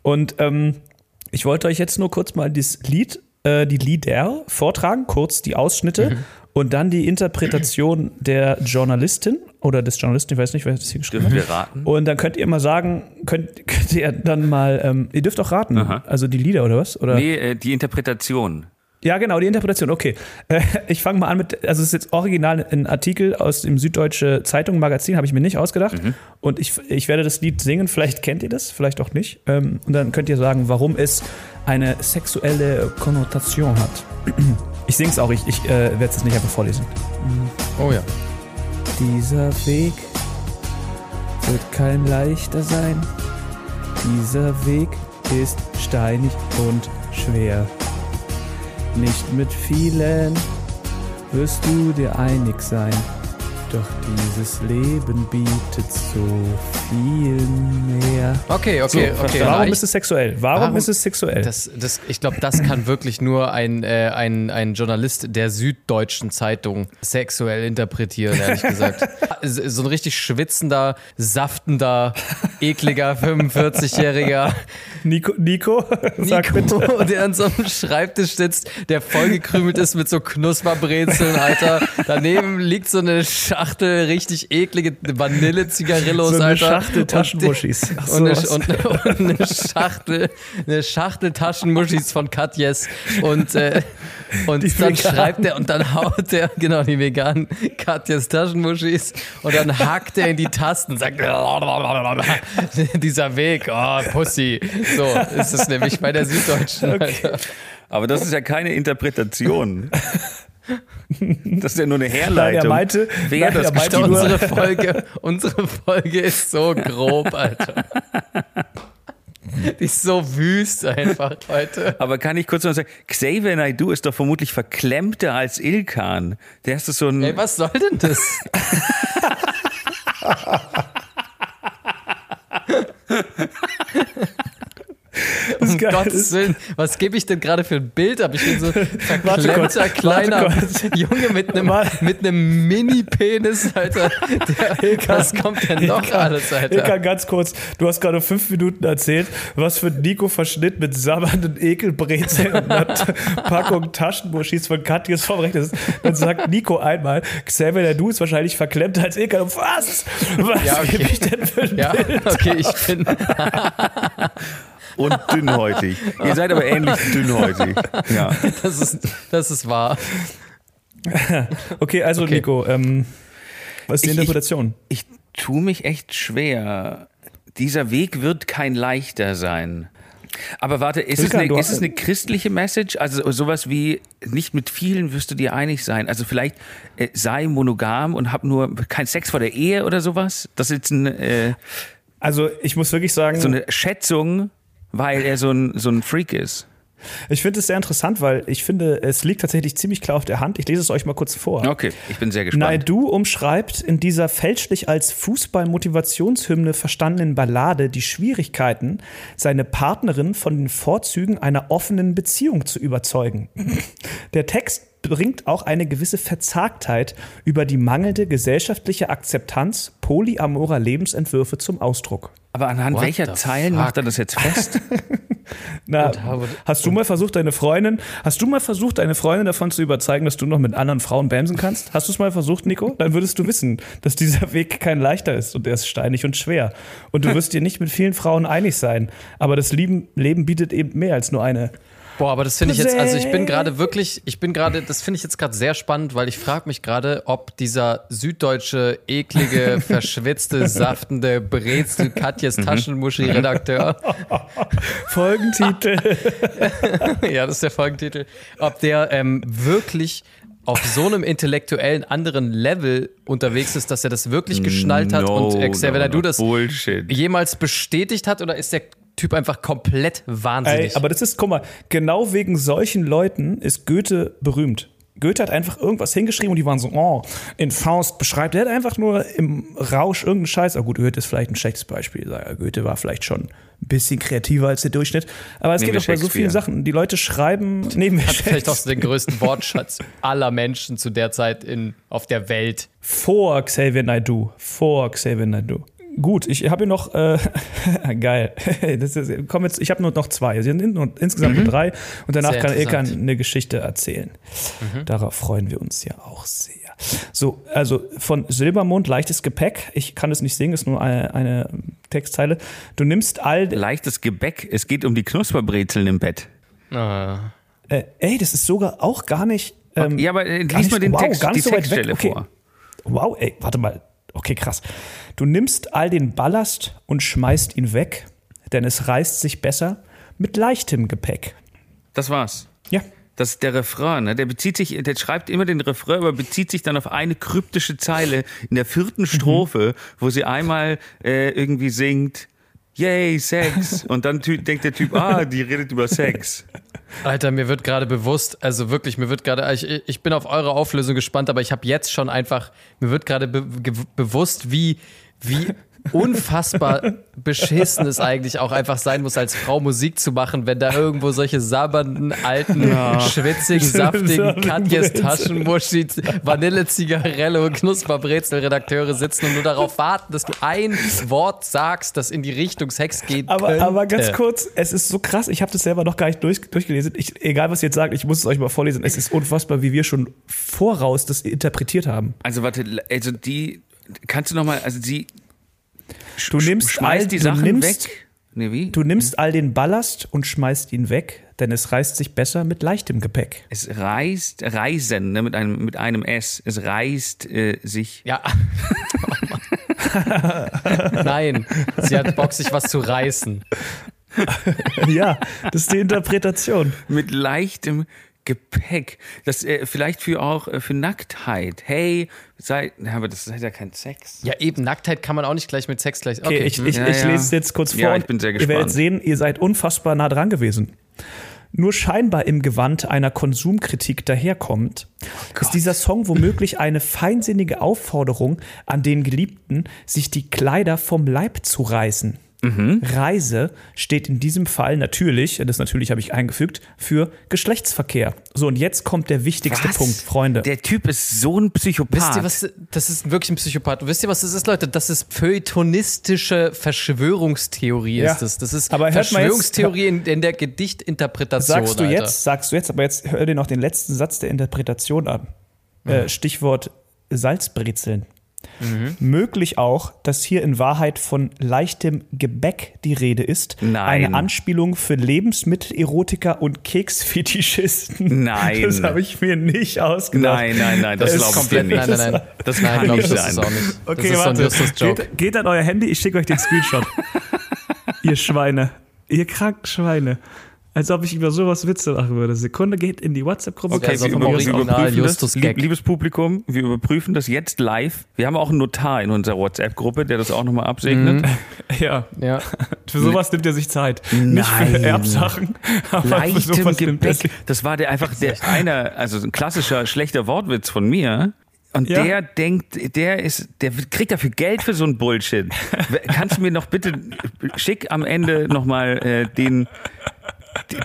Und ähm, ich wollte euch jetzt nur kurz mal das Lied, äh, die Lieder vortragen, kurz die Ausschnitte und dann die Interpretation der Journalistin oder des Journalisten, ich weiß nicht, wer das hier geschrieben Dürfen hat. wir raten? Und dann könnt ihr mal sagen, könnt, könnt ihr dann mal, ähm, ihr dürft auch raten, Aha. also die Lieder oder was? Oder? Nee, äh, die Interpretation. Ja, genau, die Interpretation, okay. Äh, ich fange mal an mit, also es ist jetzt original ein Artikel aus dem Süddeutsche Zeitung Magazin, habe ich mir nicht ausgedacht. Und ich, ich werde das Lied singen, vielleicht kennt ihr das, vielleicht auch nicht. Ähm, und dann könnt ihr sagen, warum es eine sexuelle Konnotation hat. Ich singe es auch, ich, ich äh, werde es jetzt nicht einfach vorlesen. Oh ja. Dieser Weg wird kein leichter sein. Dieser Weg ist steinig und schwer. Nicht mit vielen wirst du dir einig sein. Doch dieses Leben bietet so viel mehr. Okay, okay, So, okay. warum ist es sexuell? Warum, Warum- ist es sexuell? Das, das, ich glaube, das kann wirklich nur ein, äh, ein, ein Journalist der Süddeutschen Zeitung sexuell interpretieren, ehrlich gesagt. so ein richtig schwitzender, saftender, ekliger 45-jähriger Nico, Nico, sag bitte. Nico, der an so einem Schreibtisch sitzt, der vollgekrümelt ist mit so Knusperbrezeln, Alter. Daneben liegt so eine Schachtel richtig eklige Vanille-Zigarillos, So eine Alter. Schachtel Taschenmuschis. Ach, Und, eine, und, und eine Schachtel, eine Schachtel Taschenmuschis von Katjes. Und, äh, und Die dann veganen. schreibt er und dann haut er, genau, die veganen Katjes Taschenmuschis. Und dann hackt er in die Tasten und sagt, dieser Weg, oh, Pussy. So ist es nämlich bei der Süddeutschen. Alter. Aber das ist ja keine Interpretation. Das ist ja nur eine Nein, er Herleitung. meinte, wer nein, das meinte nur-. Unsere Folge, unsere Folge ist so grob, Alter. Die ist so wüst einfach heute. Aber kann ich kurz noch sagen, Xavier Naidoo ist doch vermutlich verklemmter als Ilkan. Der ist so ein. Ey, was soll denn das? Um ist geil. Gottes Willen, was gebe ich denn gerade für ein Bild ab? Ich bin so verklemmter kleiner. Junge mit einem, mit einem Mini-Penis, Alter. Der, was kommt denn noch alles, Alter? Ilkan, ganz kurz, du hast gerade fünf Minuten erzählt, was für ein Nico-Verschnitt mit sabbernden Ekelbrezeln und einer Packung Taschenmuschis von Katjes vorberechnet ist. Dann sagt Nico einmal, Xavier, der du ist wahrscheinlich verklemmter als. Und Was? Was Ja, okay. gebe ich denn für ein Ja, okay, ich bin. und dünnhäutig. Ihr seid aber ähnlich dünnhäutig. Ja. Das ist, das ist wahr. Okay, also Okay. Nico, ähm, was ist die Ich- ich- Interpretation? Ich tue mich echt schwer. Dieser Weg wird kein leichter sein. Aber warte, ist, es eine, ist es eine christliche Message? Also sowas wie, nicht mit vielen wirst du dir einig sein. Also vielleicht äh, sei monogam und hab nur keinen Sex vor der Ehe oder sowas. Das ist jetzt ein, äh, Also ich muss wirklich sagen, so eine Schätzung, weil er so ein, so ein Freak ist. ich finde es sehr interessant, weil ich finde, es liegt tatsächlich ziemlich klar auf der Hand. Ich lese es euch mal kurz vor. Okay, ich bin sehr gespannt. Naidu umschreibt in dieser fälschlich als Fußball-Motivationshymne verstandenen Ballade die Schwierigkeiten, seine Partnerin von den Vorzügen einer offenen Beziehung zu überzeugen. Der Text bringt auch eine gewisse Verzagtheit über die mangelnde gesellschaftliche Akzeptanz polyamorer Lebensentwürfe zum Ausdruck. Aber anhand What welcher Zeilen fuck? macht er das jetzt fest? Na, hast du mal versucht, deine Freundin, hast du mal versucht, deine Freundin davon zu überzeugen, dass du noch mit anderen Frauen bamsen kannst? Hast du es mal versucht, Nico? Dann würdest du wissen, dass dieser Weg kein leichter ist und er ist steinig und schwer. Und du wirst dir nicht mit vielen Frauen einig sein. Aber das Leben bietet eben mehr als nur eine. Boah, aber das finde ich jetzt, also ich bin gerade wirklich, ich bin gerade, das finde ich jetzt gerade sehr spannend, weil ich frage mich gerade, ob dieser süddeutsche, eklige, verschwitzte, saftende Brezel Katjes Taschenmuschi-Redakteur, Folgentitel. ja, das ist der Folgentitel, ob der ähm, wirklich auf so einem intellektuellen anderen Level unterwegs ist, dass er das wirklich geschnallt hat No, und Xavier no, no. das Bullshit. jemals bestätigt hat oder ist der Typ einfach komplett wahnsinnig? Ey, aber das ist, guck mal, genau wegen solchen Leuten ist Goethe berühmt. Goethe hat einfach irgendwas hingeschrieben und die waren so, oh, in Faust beschreibt. Er hat einfach nur im Rausch irgendeinen Scheiß. Ah, gut, Goethe ist vielleicht ein schlechtes Beispiel. Goethe war vielleicht schon ein bisschen kreativer als der Durchschnitt. Aber es Nehmen geht wir auch bei so vielen. Sachen. Die Leute schreiben neben hat vielleicht auch so den größten Wortschatz aller Menschen zu der Zeit in, auf der Welt. vor Xavier Naidoo. Vor Xavier Naidoo. Gut, ich habe hier noch, äh, geil. Das ist, komm jetzt, ich habe nur noch zwei. Es sind insgesamt nur drei. Und danach Sehr kann Ilkan eine Geschichte erzählen. Darauf freuen wir uns ja auch sehr. So, also von Silbermond, leichtes Gepäck. Ich kann es nicht singen, ist nur eine, eine Textzeile. Du nimmst all. Leichtes Gebäck. Es geht um die Knusperbrezeln im Bett. Ah. Äh, ey, das ist sogar auch gar nicht. Ähm, ja, aber äh, lies mal den wow, Text, die so. Textstelle Okay. vor. Wow, ey, warte mal. Okay, krass. Du nimmst all den Ballast und schmeißt ihn weg, denn es reißt sich besser mit leichtem Gepäck. Das war's. Ja. Das ist der Refrain, ne? Der bezieht sich, der schreibt immer den Refrain, aber bezieht sich dann auf eine kryptische Zeile in der vierten Strophe, wo sie einmal äh, irgendwie singt, Yay, Sex. Und dann denkt der Typ, ah, die redet über Sex. Alter, mir wird gerade bewusst, also wirklich, mir wird gerade, ich, ich bin auf eure Auflösung gespannt, aber ich habe jetzt schon einfach, mir wird gerade be bewusst, wie, wie unfassbar beschissen es eigentlich auch einfach sein muss, als Frau Musik zu machen, wenn da irgendwo solche sabbernden, alten, schwitzigen, saftigen Katjes Taschenmuschi, Vanille, Zigarelle und Knusperbrezel-Redakteure sitzen und nur darauf warten, dass du ein Wort sagst, das in die Richtung Sex geht. Aber, aber ganz kurz, es ist so krass, ich habe das selber noch gar nicht durch, durchgelesen. Ich, egal, was ihr jetzt sagt, ich muss es euch mal vorlesen. Es ist unfassbar, wie wir schon voraus das interpretiert haben. Also warte, also die, kannst du nochmal, also sie Du nimmst, schmeißt all, die du Sachen nimmst, weg. Nee, wie? Du nimmst all den Ballast und schmeißt ihn weg, denn es reißt sich besser mit leichtem Gepäck. Es reißt, reisen, ne, mit einem, mit einem S. Es reißt äh, sich. Ja. Nein, sie hat Bock, sich was zu reißen. ja, das ist die Interpretation. mit leichtem Gepäck. Das äh, vielleicht für auch äh, für Nacktheit. Hey, sei, aber das ist ja kein Sex. Ja, eben, Nacktheit kann man auch nicht gleich mit Sex gleich. Okay, Okay, ich, hm. ich, Ja, ich ja. lese es jetzt kurz vor. Ja, ich bin sehr Ihr werdet gespannt. sehen, ihr seid unfassbar nah dran gewesen. Nur scheinbar im Gewand einer Konsumkritik daherkommt, ist dieser Song womöglich eine feinsinnige Aufforderung an den Geliebten, sich die Kleider vom Leib zu reißen. Mhm. Reise steht in diesem Fall natürlich, das natürlich habe ich eingefügt, für Geschlechtsverkehr. So, und jetzt kommt der wichtigste Was? Punkt, Freunde. Der Typ ist so ein Psychopath. Wisst ihr, was, das ist wirklich ein Psychopath. Wisst ihr, was das ist, Leute? Das ist feuilletonistische Verschwörungstheorie Ja. ist das. Das ist Aber mal jetzt- Verschwörungstheorie in, in der Gedichtinterpretation. Sagst du Alter. jetzt, sagst du jetzt, aber jetzt hör dir noch den letzten Satz der Interpretation an. Mhm. Äh, Stichwort Salzbrezeln. Möglich auch, dass hier in Wahrheit von leichtem Gebäck die Rede ist. Nein. Eine Anspielung für Lebensmittelerotiker und Keksfetischisten. Nein. Das habe ich mir nicht ausgedacht. Nein, nein, nein, das Es glaube ich dir Komplett, nicht. nein, nein, nein. Das nein, kann glaub nicht ich, das sein. Nicht. Okay, das ist warte. so. Geht, geht an euer Handy, ich schicke euch den Screenshot. ihr Schweine. Ihr kranken Schweine. Als ob ich über sowas Witze machen würde. Sekunde geht in die WhatsApp-Gruppe. Okay, wir, Original überprüfen das. Justus Lieb, Gag. liebes Publikum, wir überprüfen das jetzt live. Wir haben auch einen Notar in unserer WhatsApp-Gruppe, der das auch nochmal absegnet. Ja, Ja. für sowas nimmt er sich Zeit. Nicht für Nein. Erbsachen, aber für Leichtem sowas nimmt er Gepäck. sich. Das war der einfach der einer, also ein klassischer schlechter Wortwitz von mir. Und Ja. der denkt, der ist, der kriegt dafür Geld für so ein Bullshit. Kannst du mir noch bitte schick am Ende nochmal äh, den,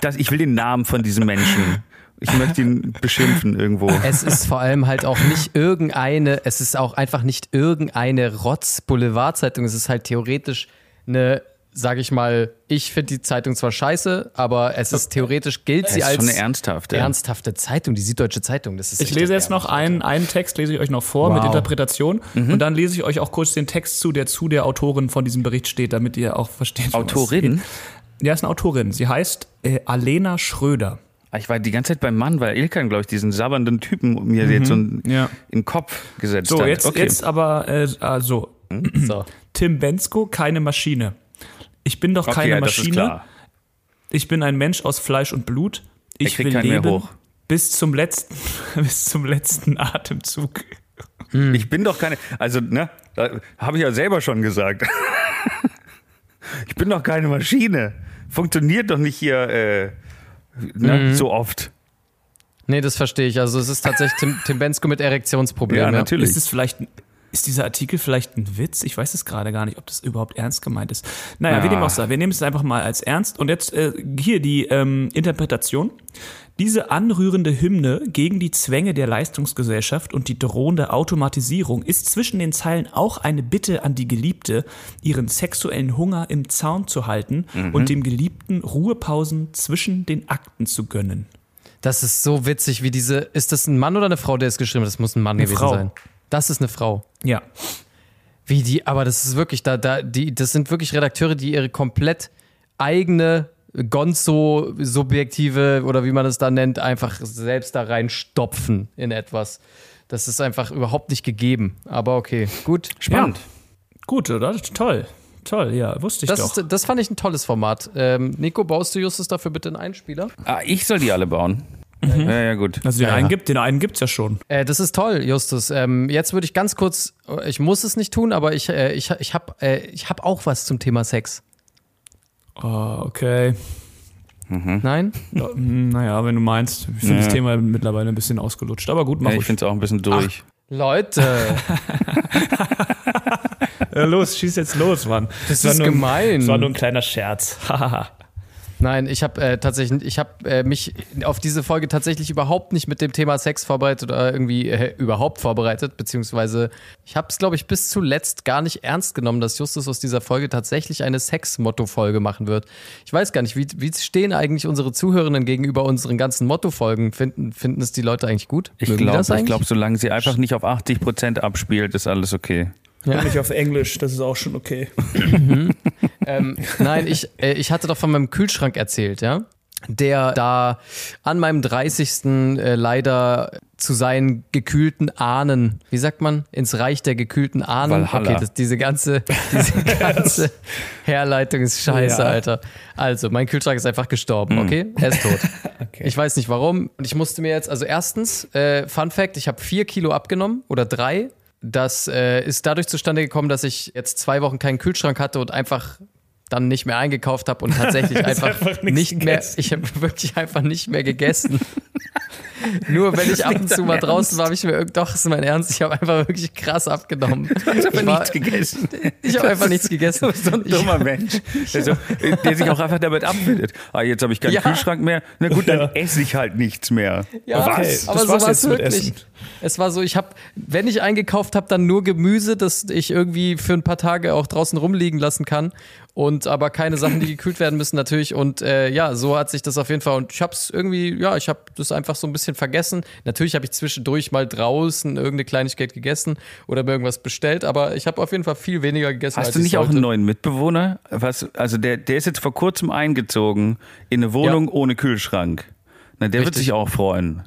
das, ich will den Namen von diesem Menschen. Ich möchte ihn beschimpfen irgendwo. Es ist vor allem halt auch nicht irgendeine, es ist auch einfach nicht irgendeine Rotz-Boulevardzeitung. Es ist halt theoretisch eine sage ich mal, ich finde die Zeitung zwar scheiße, aber es ist theoretisch gilt sie ist als schon eine ernsthafte. ernsthafte Zeitung, die Süddeutsche Zeitung. Das ist Ich lese jetzt noch einen, einen Text, lese ich euch noch vor mit Wow. Interpretation und dann lese ich euch auch kurz den Text zu, der zu der Autorin von diesem Bericht steht, damit ihr auch versteht. Autorin? Ja, ist eine Autorin. Sie heißt äh, Alena Schröder. Ah, Ich war die ganze Zeit beim Mann, weil Ilkan, glaube ich, diesen sabbernden Typen mir jetzt so in, Ja. in den Kopf gesetzt So, hat. jetzt, okay. jetzt aber, äh, also, So. Tim Bensko, keine Maschine. Ich bin doch okay, keine ja, Maschine. Ich bin ein Mensch aus Fleisch und Blut. Ich will leben bis zum letzten, bis zum letzten Atemzug. Ich bin doch keine, also, ne, habe ich ja selber schon gesagt. ich bin doch keine Maschine. Funktioniert doch nicht hier äh, ne, Mhm. so oft. Nee, das verstehe ich. Also es ist tatsächlich Tim, Tim Bensko mit Erektionsproblemen. Ja, natürlich. Ist es vielleicht, ein- ist dieser Artikel vielleicht ein Witz? Ich weiß es gerade gar nicht, ob das überhaupt ernst gemeint ist. Naja, Ja. wie dem auch sei, wir nehmen es einfach mal als ernst. Und jetzt äh, hier die ähm, Interpretation. Diese anrührende Hymne gegen die Zwänge der Leistungsgesellschaft und die drohende Automatisierung ist zwischen den Zeilen auch eine Bitte an die Geliebte, ihren sexuellen Hunger im Zaun zu halten Mhm. und dem Geliebten Ruhepausen zwischen den Akten zu gönnen. Das ist so witzig, wie diese. Ist das ein Mann oder eine Frau, der es geschrieben hat? Das muss ein Mann gewesen Frau. sein. Das ist eine Frau. Ja. Wie die, aber das ist wirklich, da, da, die, das sind wirklich Redakteure, die ihre komplett eigene Gonzo-subjektive oder wie man es da nennt, einfach selbst da reinstopfen in etwas. Das ist einfach überhaupt nicht gegeben. Aber okay, gut. Spannend. Gut, oder? Toll. Toll, ja, wusste ich Das, doch. ist, das fand ich ein tolles Format. Ähm, Nico, baust du Justus dafür bitte einen Einspieler? Ah, ich soll die alle bauen. Ja, ja, gut. Also den Ja, einen ja. gibt, den einen gibt's ja schon. Äh, das ist toll, Justus. Ähm, jetzt würde ich ganz kurz, ich muss es nicht tun, aber ich, äh, ich, ich habe äh, ich hab auch was zum Thema Sex. Oh, okay. Nein? Ja, hm, naja, wenn du meinst. Ich finde Ja. das Thema mittlerweile ein bisschen ausgelutscht. Aber gut, mach Ja, ich finde es auch ein bisschen durch. Leute, Äh, los, schieß jetzt los, Mann. das war ist nur, gemein. Das war nur ein kleiner Scherz. Nein, ich habe äh, tatsächlich, ich habe äh, mich auf diese Folge tatsächlich überhaupt nicht mit dem Thema Sex vorbereitet oder irgendwie äh, überhaupt vorbereitet, beziehungsweise ich habe es, glaube ich, bis zuletzt gar nicht ernst genommen, dass Justus aus dieser Folge tatsächlich eine Sex-Motto-Folge machen wird. Ich weiß gar nicht, wie, wie stehen eigentlich unsere Zuhörenden gegenüber unseren ganzen Motto-Folgen? Finden, finden es die Leute eigentlich gut? Ich glaube, ich solange sie einfach nicht auf 80% abspielt, ist alles okay. Ja. Nicht auf Englisch, das ist auch schon okay. Ähm, nein, ich, äh, ich hatte doch von meinem Kühlschrank erzählt, ja? Der da an meinem 30. Äh, leider zu seinen gekühlten Ahnen, wie sagt man, ins Reich der gekühlten Ahnen. Valhalla. Okay, das, diese ganze, diese ganze Herleitung ist scheiße, Ja. Alter. Also, mein Kühlschrank ist einfach gestorben, okay? Er ist tot. Okay. Ich weiß nicht warum. Und ich musste mir jetzt, also erstens, äh, Fun Fact, ich habe vier Kilo abgenommen oder drei. Das äh, ist dadurch zustande gekommen, dass ich jetzt zwei Wochen keinen Kühlschrank hatte und einfach dann nicht mehr eingekauft habe und tatsächlich einfach, einfach nicht mehr, ich habe wirklich einfach nicht mehr gegessen. Nur wenn ich ab und zu mal draußen war, habe ich mir doch ist mein Ernst, ich habe einfach wirklich krass abgenommen. Ich habe Ich war- nichts gegessen. Ich habe einfach nichts gegessen. So ein dummer Mensch, also, der sich auch einfach damit abfindet. Ah, jetzt habe ich keinen Ja. Kühlschrank mehr. Na gut, dann esse ich halt nichts mehr. Ja, Okay, aber das so war's war es wirklich. Essen. Es war so, ich habe, wenn ich eingekauft habe, dann nur Gemüse, das ich irgendwie für ein paar Tage auch draußen rumliegen lassen kann. Und aber keine Sachen, die gekühlt werden müssen natürlich. Und äh, ja, so hat sich das auf jeden Fall. Und ich habe es irgendwie, ja, ich habe das einfach so ein bisschen vergessen. Natürlich habe ich zwischendurch mal draußen irgendeine Kleinigkeit gegessen oder mir irgendwas bestellt, aber ich habe auf jeden Fall viel weniger gegessen. als Hast du ich nicht auch einen neuen Mitbewohner? Was, also der, der ist jetzt vor kurzem eingezogen in eine Wohnung ohne Kühlschrank. Na, der wird Richtig. sich auch freuen.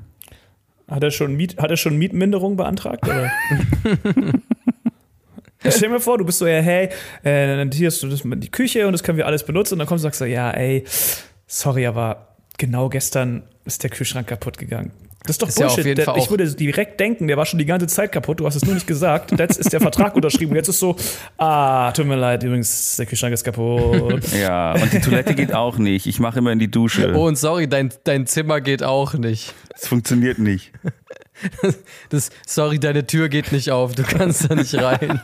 Hat er schon, Miet, hat er schon Mietminderung beantragt? Oder? Stell dir mal vor, du bist so, ja, hey, äh, dann hier du das mit die Küche und das können wir alles benutzen. Und dann kommst du und sagst so, ja, ey, sorry, aber genau gestern ist der Kühlschrank kaputt gegangen. Das ist doch Ist ja auf Bullshit. Fall ich würde direkt denken, der war schon die ganze Zeit kaputt, du hast es nur nicht gesagt. Jetzt ist der Vertrag unterschrieben. Jetzt ist so, ah, tut mir leid, übrigens, der Kühlschrank ist kaputt. Ja, und die Toilette geht auch nicht. Ich mache immer in die Dusche. Oh, und sorry, dein, dein Zimmer geht auch nicht. Es funktioniert nicht. Das, sorry, deine Tür geht nicht auf, du kannst da nicht rein.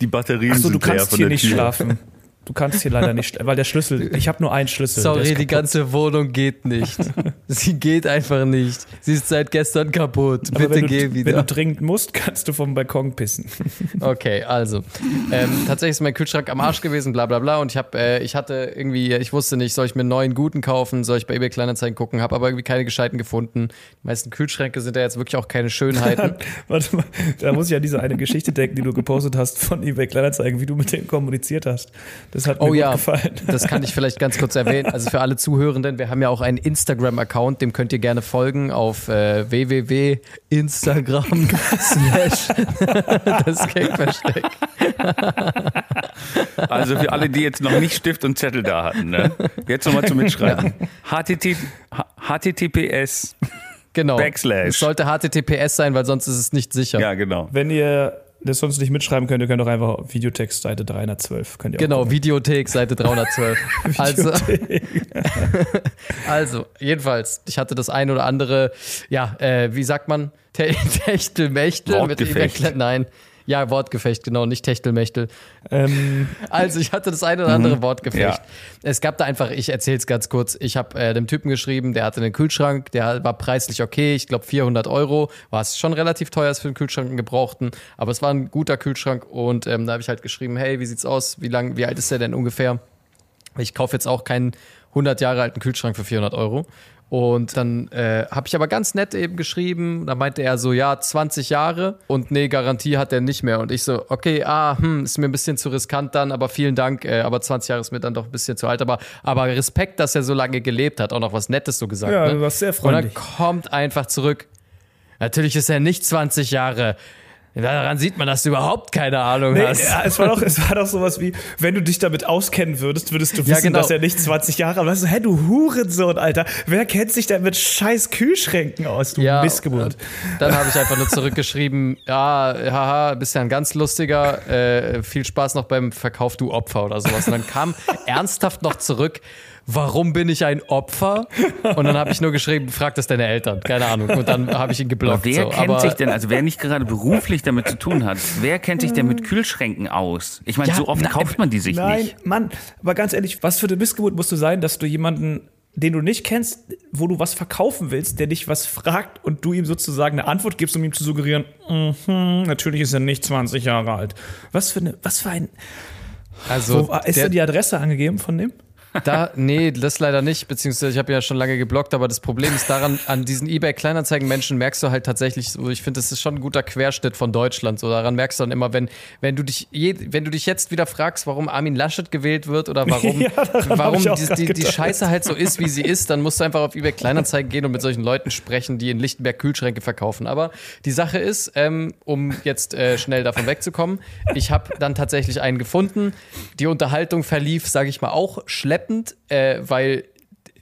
Die Batterien Achso, du sind leer kannst von hier der nicht Tür. schlafen. Du kannst hier leider nicht, weil der Schlüssel, ich habe nur einen Schlüssel. Sorry, die ganze Wohnung geht nicht. Sie geht einfach nicht. Sie ist seit gestern kaputt. Aber Bitte wenn du, geh Wenn wieder. du dringend musst, kannst du vom Balkon pissen. Okay, also. Ähm, tatsächlich ist mein Kühlschrank am Arsch gewesen, bla bla bla. Und ich, hab, äh, ich hatte irgendwie, ich wusste nicht, soll ich mir einen neuen guten kaufen, soll ich bei eBay Kleinanzeigen gucken, habe aber irgendwie keine gescheiten gefunden. Die meisten Kühlschränke sind ja jetzt wirklich auch keine Schönheiten. Warte mal, da muss ich an diese eine Geschichte denken, die du gepostet hast von eBay Kleinanzeigen, wie du mit denen kommuniziert hast. Das hat mir Oh gut ja, gefallen. das kann ich vielleicht ganz kurz erwähnen. Also für alle Zuhörenden, wir haben ja auch einen Instagram-Account, dem könnt ihr gerne folgen auf äh, www.instagram slash das Gagversteck. Also für alle, die jetzt noch nicht Stift und Zettel da hatten, ne? jetzt nochmal zum Mitschreiben. HTT, H- HTTPS. Genau. Backslash. Es sollte HTTPS sein, weil sonst ist es nicht sicher. Ja, genau. Wenn ihr das sonst nicht mitschreiben könnt, ihr könnt doch einfach auf Videotext Seite 312. Könnt ihr Genau. Videothek, Seite 312. also, also, jedenfalls, ich hatte das ein oder andere, ja, äh, wie sagt man? Te Techtelmechtel mit eBay- Nein. Ja, Wortgefecht, genau, nicht Techtelmechtel. Ähm, Also ich hatte das eine oder andere Wortgefecht. Ja. Es gab da einfach, ich erzähle es ganz kurz, ich habe äh, dem Typen geschrieben, der hatte einen Kühlschrank, der war preislich okay, ich glaube 400 Euro, war es schon relativ teuer ist für einen Kühlschrank, einen gebrauchten, aber es war ein guter Kühlschrank und ähm, da habe ich halt geschrieben, hey, wie sieht's aus, wie lang, wie alt ist der denn ungefähr? Ich kaufe jetzt auch keinen 100 Jahre alten Kühlschrank für 400 Euro. Und dann äh, habe ich aber ganz nett eben geschrieben, da meinte er so, ja, 20 Jahre und nee, Garantie hat er nicht mehr. Und ich so, okay, ah, hm, ist mir ein bisschen zu riskant dann, aber vielen Dank, äh, aber 20 Jahre ist mir dann doch ein bisschen zu alt. Aber, aber Respekt, dass er so lange gelebt hat, auch noch was Nettes so gesagt. Ja, ne? du warst sehr Und dann freundlich. kommt einfach zurück. Natürlich ist er nicht 20 Jahre. Daran sieht man, dass du überhaupt keine Ahnung nee, hast. ja, es, war doch, es war doch sowas wie, wenn du dich damit auskennen würdest, würdest du wissen, Ja, genau. dass er nicht 20 Jahre alt ist. Hä, du Hurensohn, Alter. Wer kennt sich denn mit scheiß Kühlschränken aus, du Missgeburt? und Dann habe ich einfach nur zurückgeschrieben, ja, haha, bist ja ein ganz lustiger, äh, viel Spaß noch beim Verkauf, du Opfer oder sowas. Und dann kam ernsthaft noch zurück, warum bin ich ein Opfer? Und dann habe ich nur geschrieben, frag das deine Eltern, keine Ahnung. Und dann habe ich ihn Aber geblockt. wer so. kennt Aber sich denn, also wer nicht gerade beruflich damit zu tun hat, wer kennt sich denn mit Kühlschränken aus? Ich meine, Ja, so oft na, kauft man die sich Nein, nicht. Mann, aber ganz ehrlich, was für eine Missgeburt musst du sein, dass du jemanden, den du nicht kennst, wo du was verkaufen willst, der dich was fragt und du ihm sozusagen eine Antwort gibst, um ihm zu suggerieren, mhm, natürlich ist er nicht 20 Jahre alt. Was für eine, was für ein, also, wo, ist der- da die Adresse angegeben von dem? Da, nee, das leider nicht, beziehungsweise ich habe ja schon lange geblockt, aber das Problem ist daran, an diesen eBay-Kleinanzeigen-Menschen merkst du halt tatsächlich so, ich finde, das ist schon ein guter Querschnitt von Deutschland. So, daran merkst du dann immer, wenn, wenn du dich je, wenn du dich jetzt wieder fragst, warum Armin Laschet gewählt wird oder warum, Ja, warum die, die, die. Scheiße halt so ist, wie sie ist, dann musst du einfach auf eBay-Kleinanzeigen gehen und mit solchen Leuten sprechen, die in Lichtenberg Kühlschränke verkaufen. Aber die Sache ist, ähm, um jetzt äh, schnell davon wegzukommen, ich habe dann tatsächlich einen gefunden. Die Unterhaltung verlief, sage ich mal, auch schleppend, äh, weil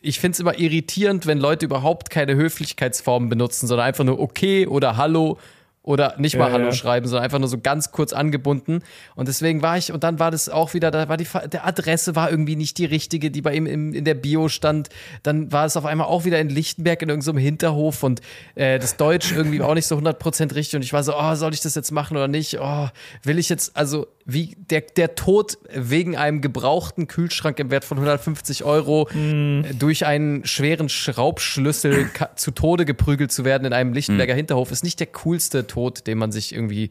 ich finde es immer irritierend, wenn Leute überhaupt keine Höflichkeitsformen benutzen, sondern einfach nur okay oder hallo oder nicht mal Ja, Hallo ja. schreiben, sondern einfach nur so ganz kurz angebunden. Und deswegen war ich, und dann war das auch wieder, da war die der Adresse war irgendwie nicht die richtige, die bei ihm im, in der Bio stand. Dann war es auf einmal auch wieder in Lichtenberg in irgendeinem Hinterhof und äh, das Deutsch irgendwie auch nicht so 100% richtig. Und ich war so, oh, soll ich das jetzt machen oder nicht? Oh, will ich jetzt, also wie der, der Tod wegen einem gebrauchten Kühlschrank im Wert von 150 Euro Mhm. äh, durch einen schweren Schraubschlüssel zu Tode geprügelt zu werden in einem Lichtenberger Mhm. Hinterhof ist nicht der coolste Tod, den man sich irgendwie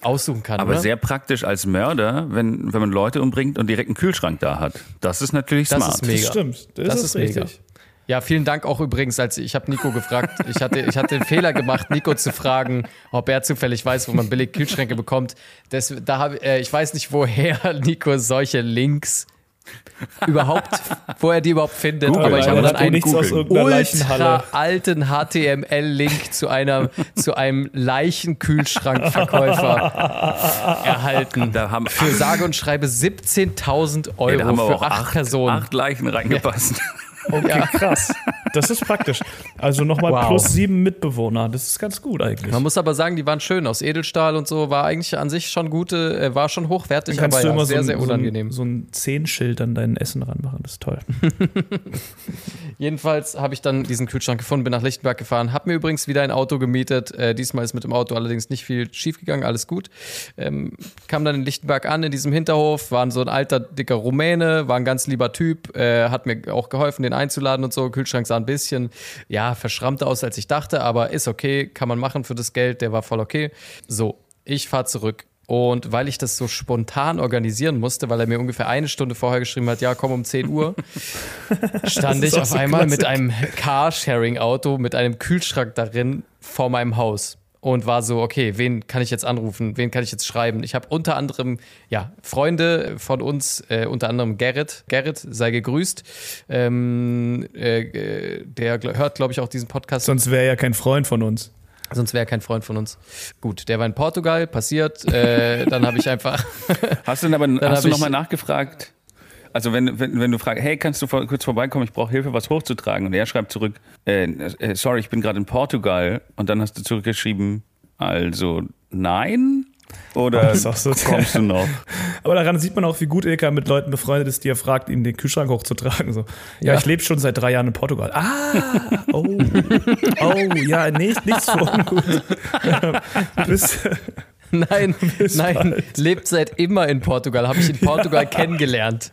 aussuchen kann. Aber oder? sehr praktisch als Mörder, wenn, wenn man Leute umbringt und direkt einen Kühlschrank da hat. Das ist natürlich Das smart. ist mega. Das stimmt. Das, Das ist, ist mega. Ja, vielen Dank auch übrigens, als ich habe Nico gefragt. Ich hatte, ich hatte den Fehler gemacht, Nico zu fragen, ob er zufällig weiß, wo man billig Kühlschränke bekommt. Das, da hab, äh, ich weiß nicht, woher Nico solche Links überhaupt, wo er die überhaupt findet. Google, aber ich habe dann einen ultra alten HTML-Link zu einer zu einem Leichenkühlschrankverkäufer erhalten. Da haben, Für sage und schreibe 17.000 Euro ey, da haben wir für auch acht, acht, Personen. acht Leichen reingepasst. Okay, krass. Das ist praktisch. Also nochmal Wow. plus sieben Mitbewohner. Das ist ganz gut eigentlich. Man muss aber sagen, die waren schön aus Edelstahl und so, war eigentlich an sich schon gute, äh, war schon hochwertig, Dann kannst aber du ja, immer sehr, so, sehr ein, unangenehm. so ein, so ein Zehenschild an dein Essen ranmachen. Das ist toll. Jedenfalls habe ich dann diesen Kühlschrank gefunden, bin nach Lichtenberg gefahren, habe mir übrigens wieder ein Auto gemietet. Äh, diesmal ist mit dem Auto allerdings nicht viel schiefgegangen, alles gut. Ähm, kam dann in Lichtenberg an, in diesem Hinterhof, war so ein alter, dicker Rumäne, war ein ganz lieber Typ, äh, hat mir auch geholfen, den einzuladen und so. Kühlschrank sah ein bisschen, ja, verschrammter aus, als ich dachte, aber ist okay, kann man machen für das Geld, der war voll okay. So, ich fahre zurück und weil ich das so spontan organisieren musste, weil er mir ungefähr eine Stunde vorher geschrieben hat, ja, komm um 10 Uhr, stand ich auf so einmal mit Klassik. einem Carsharing-Auto, mit einem Kühlschrank darin vor meinem Haus. Und war so, okay, wen kann ich jetzt anrufen? Wen kann ich jetzt schreiben? Ich habe unter anderem, ja, Freunde von uns, äh, unter anderem Gerrit. Gerrit, sei gegrüßt. Ähm, äh, äh, der gl- hört, glaube ich, auch diesen Podcast. Sonst wäre er ja kein Freund von uns. Sonst wäre er kein Freund von uns. Gut, der war in Portugal, passiert. Äh, dann habe ich einfach. Hast du denn aber hast du nochmal nachgefragt? Also wenn, wenn, wenn du fragst, hey, kannst du vor, kurz vorbeikommen, ich brauche Hilfe, was hochzutragen. Und er schreibt zurück, äh, äh, sorry, ich bin gerade in Portugal. Und dann hast du zurückgeschrieben, also nein? Oder so- kommst du noch? Aber daran sieht man auch, wie gut Ilka mit Leuten befreundet ist, die er fragt, ihm den Kühlschrank hochzutragen. So, ja, Ja. ich lebe schon seit drei Jahren in Portugal. Ah, oh, oh, ja, nicht, nichts für ungut. Bis, Nein, nein, bald. lebt seit immer in Portugal. Habe ich in Portugal kennengelernt.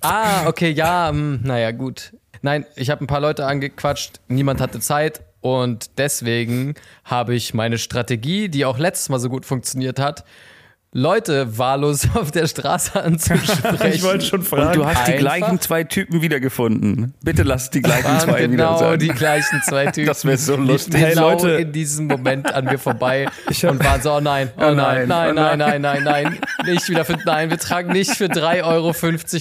ah, okay, ja, hm, naja, gut. Nein, ich habe ein paar Leute angequatscht, niemand hatte Zeit und deswegen habe ich meine Strategie, die auch letztes Mal so gut funktioniert hat, Leute wahllos auf der Straße anzusprechen. ich wollte schon fragen. Und du hast die Einfach- gleichen zwei Typen wiedergefunden. Bitte lass die gleichen zwei wieder genau sein. die gleichen zwei Typen. Das wäre so lustig. Hey, genau Leute. in diesem Moment an mir vorbei Ich hab- und waren so, oh nein, oh nein, nein, nein, oh nein, nein, nein, nein, nicht wieder für, nein, wir tragen nicht für 3,50 Euro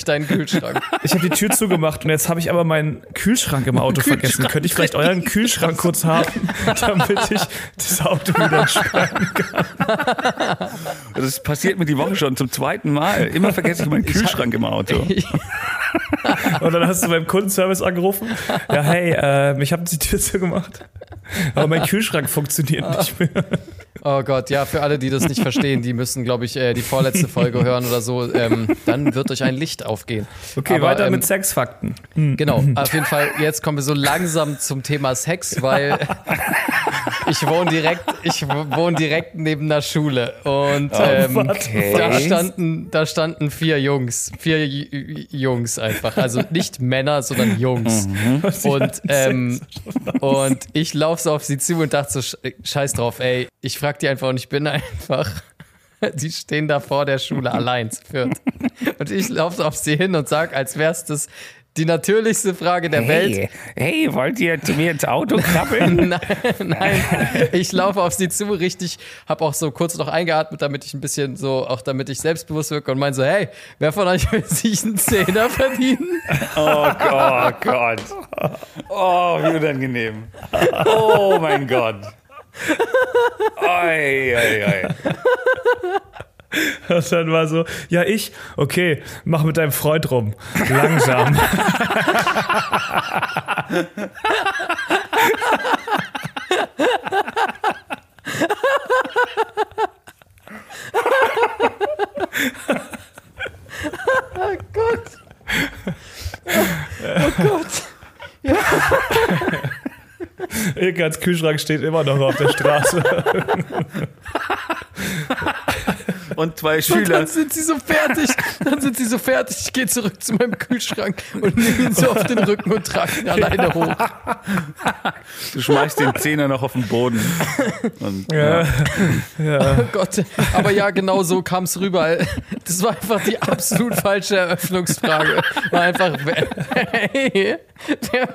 deinen Kühlschrank. Ich habe die Tür zugemacht und jetzt habe ich aber meinen Kühlschrank im Auto vergessen. Könnte ich vielleicht euren Kühlschrank kurz haben, damit ich das Auto wieder entspannen kann? Das passiert mir die Woche schon zum zweiten Mal. Immer vergesse ich meinen Kühlschrank im Auto. Und dann hast du beim Kundenservice angerufen. Ja, hey, äh, ich habe die Tür zugemacht. Aber mein Kühlschrank funktioniert nicht mehr. Oh Gott, ja, für alle, die das nicht verstehen, die müssen, glaube ich, äh, die vorletzte Folge hören oder so, ähm, dann wird euch ein Licht aufgehen. Okay, Aber, weiter ähm, mit Sexfakten. Genau, auf jeden Fall, jetzt kommen wir so langsam zum Thema Sex, weil ich wohne direkt, ich wohne direkt neben einer Schule und ähm, warte, da standen, da standen vier Jungs, vier J- Jungs einfach, also nicht Männer, sondern Jungs. Und, ähm, und ich laufe so auf sie zu und dachte so, sch- scheiß drauf, ey, ich frag die einfach und ich bin einfach, die stehen da vor der Schule allein zu viert. Und ich laufe auf sie hin und sag, als wär's das die natürlichste Frage der Welt. hey, wollt ihr zu mir ins Auto krabbeln? Nein, nein, ich laufe auf sie zu, richtig, habe auch so kurz noch eingeatmet, damit ich ein bisschen so, auch damit ich selbstbewusst wirke und meine so, hey, wer von euch will sich einen Zehner verdienen? Oh Gott, Gott. Oh, wie unangenehm. Oh mein Gott. Oi, oi, oi. Und dann war so, ja, ich, okay, mach mit deinem Freund rum. Langsam. Gott. Oh Gott. Ilkans Kühlschrank steht immer noch auf der Straße. Und zwei Und Schüler. dann sind sie so fertig. Dann sind sie so fertig. Ich gehe zurück zu meinem Kühlschrank und nehme ihn so auf den Rücken und trage ihn alleine hoch. Du schmeißt den Zehner noch auf den Boden. Und, Ja. Oh Gott. Aber ja, genau so kam es rüber. Das war einfach die absolut falsche Eröffnungsfrage. War einfach, hey, wer,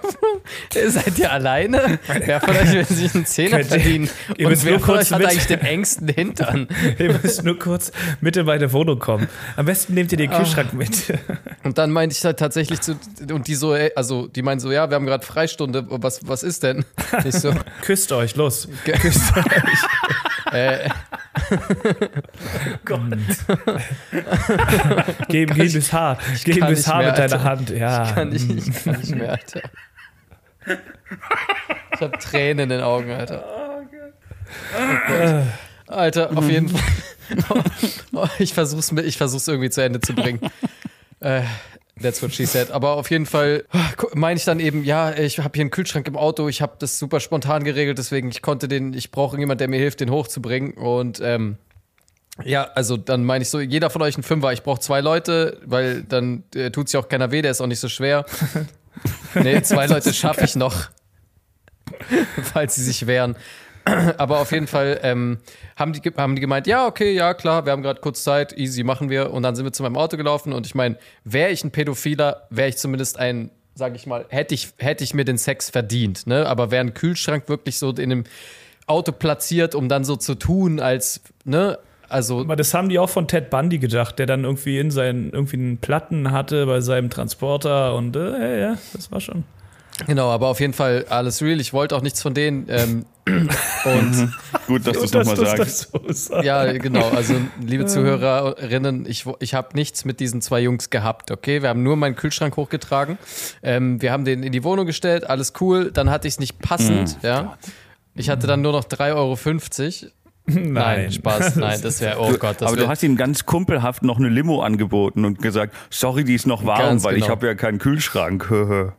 wer, seid ihr alleine? Wer von euch will sich einen Zehner verdienen? Und wer von euch hat eigentlich den engsten Hintern? Ihr müsst nur kurz mit in meine Wohnung kommen. Am besten nehmt ihr den Kühlschrank mit. Und dann meinte ich halt tatsächlich zu, und die so, ey, also die meinen so, ja, wir haben gerade Freistunde, was, was ist denn? Ich so, Küsst euch, los. Küsst euch. äh, Geh, geh bis Haar. Geh bis nicht Haar mit deiner. Hand. Ja. kann ich, ich kann nicht mehr, Alter. Ich hab Tränen in den Augen, Alter. Oh Gott. Alter, auf jeden Fall. Ich versuch's, mit, ich versuch's irgendwie zu Ende zu bringen. Äh, That's what she said. Aber auf jeden Fall meine ich dann eben, ja, ich habe hier einen Kühlschrank im Auto, ich habe das super spontan geregelt, deswegen ich konnte den, ich brauche jemanden, der mir hilft, den hochzubringen. Und ähm, ja, also dann meine ich so, jeder von euch ein Fünfer, ich brauche zwei Leute, weil dann äh, tut sich auch keiner weh, der ist auch nicht so schwer. nee, zwei Leute schaffe ich noch, falls sie sich wehren. Aber auf jeden Fall ähm, haben, die, haben die gemeint, ja, okay, ja, klar, wir haben gerade kurz Zeit, easy, machen wir. Und dann sind wir zu meinem Auto gelaufen und ich meine, wäre ich ein Pädophiler, wäre ich zumindest ein, sag ich mal, hätte ich, hätte ich mir den Sex verdient, ne? Aber wäre ein Kühlschrank wirklich so in einem Auto platziert, um dann so zu tun, als, ne, also. Aber das haben die auch von Ted Bundy gedacht, der dann irgendwie in seinen irgendwie einen Platten hatte bei seinem Transporter und äh, ja, das war schon. Genau, aber auf jeden Fall alles real. Ich wollte auch nichts von denen. Ähm, und Gut, dass du es nochmal sagst. So ja, genau. Also, liebe Zuhörerinnen, ich, ich habe nichts mit diesen zwei Jungs gehabt, okay? Wir haben nur meinen Kühlschrank hochgetragen. Ähm, wir haben den in die Wohnung gestellt, alles cool. Dann hatte ich es nicht passend, mm. ja. Ich hatte dann nur noch 3,50 Euro. Nein, Nein, Spaß. Nein, das wäre, oh Gott. aber du hast ihm ganz kumpelhaft noch eine Limo angeboten und gesagt, sorry, die ist noch warm, ganz weil genau. ich habe ja keinen Kühlschrank.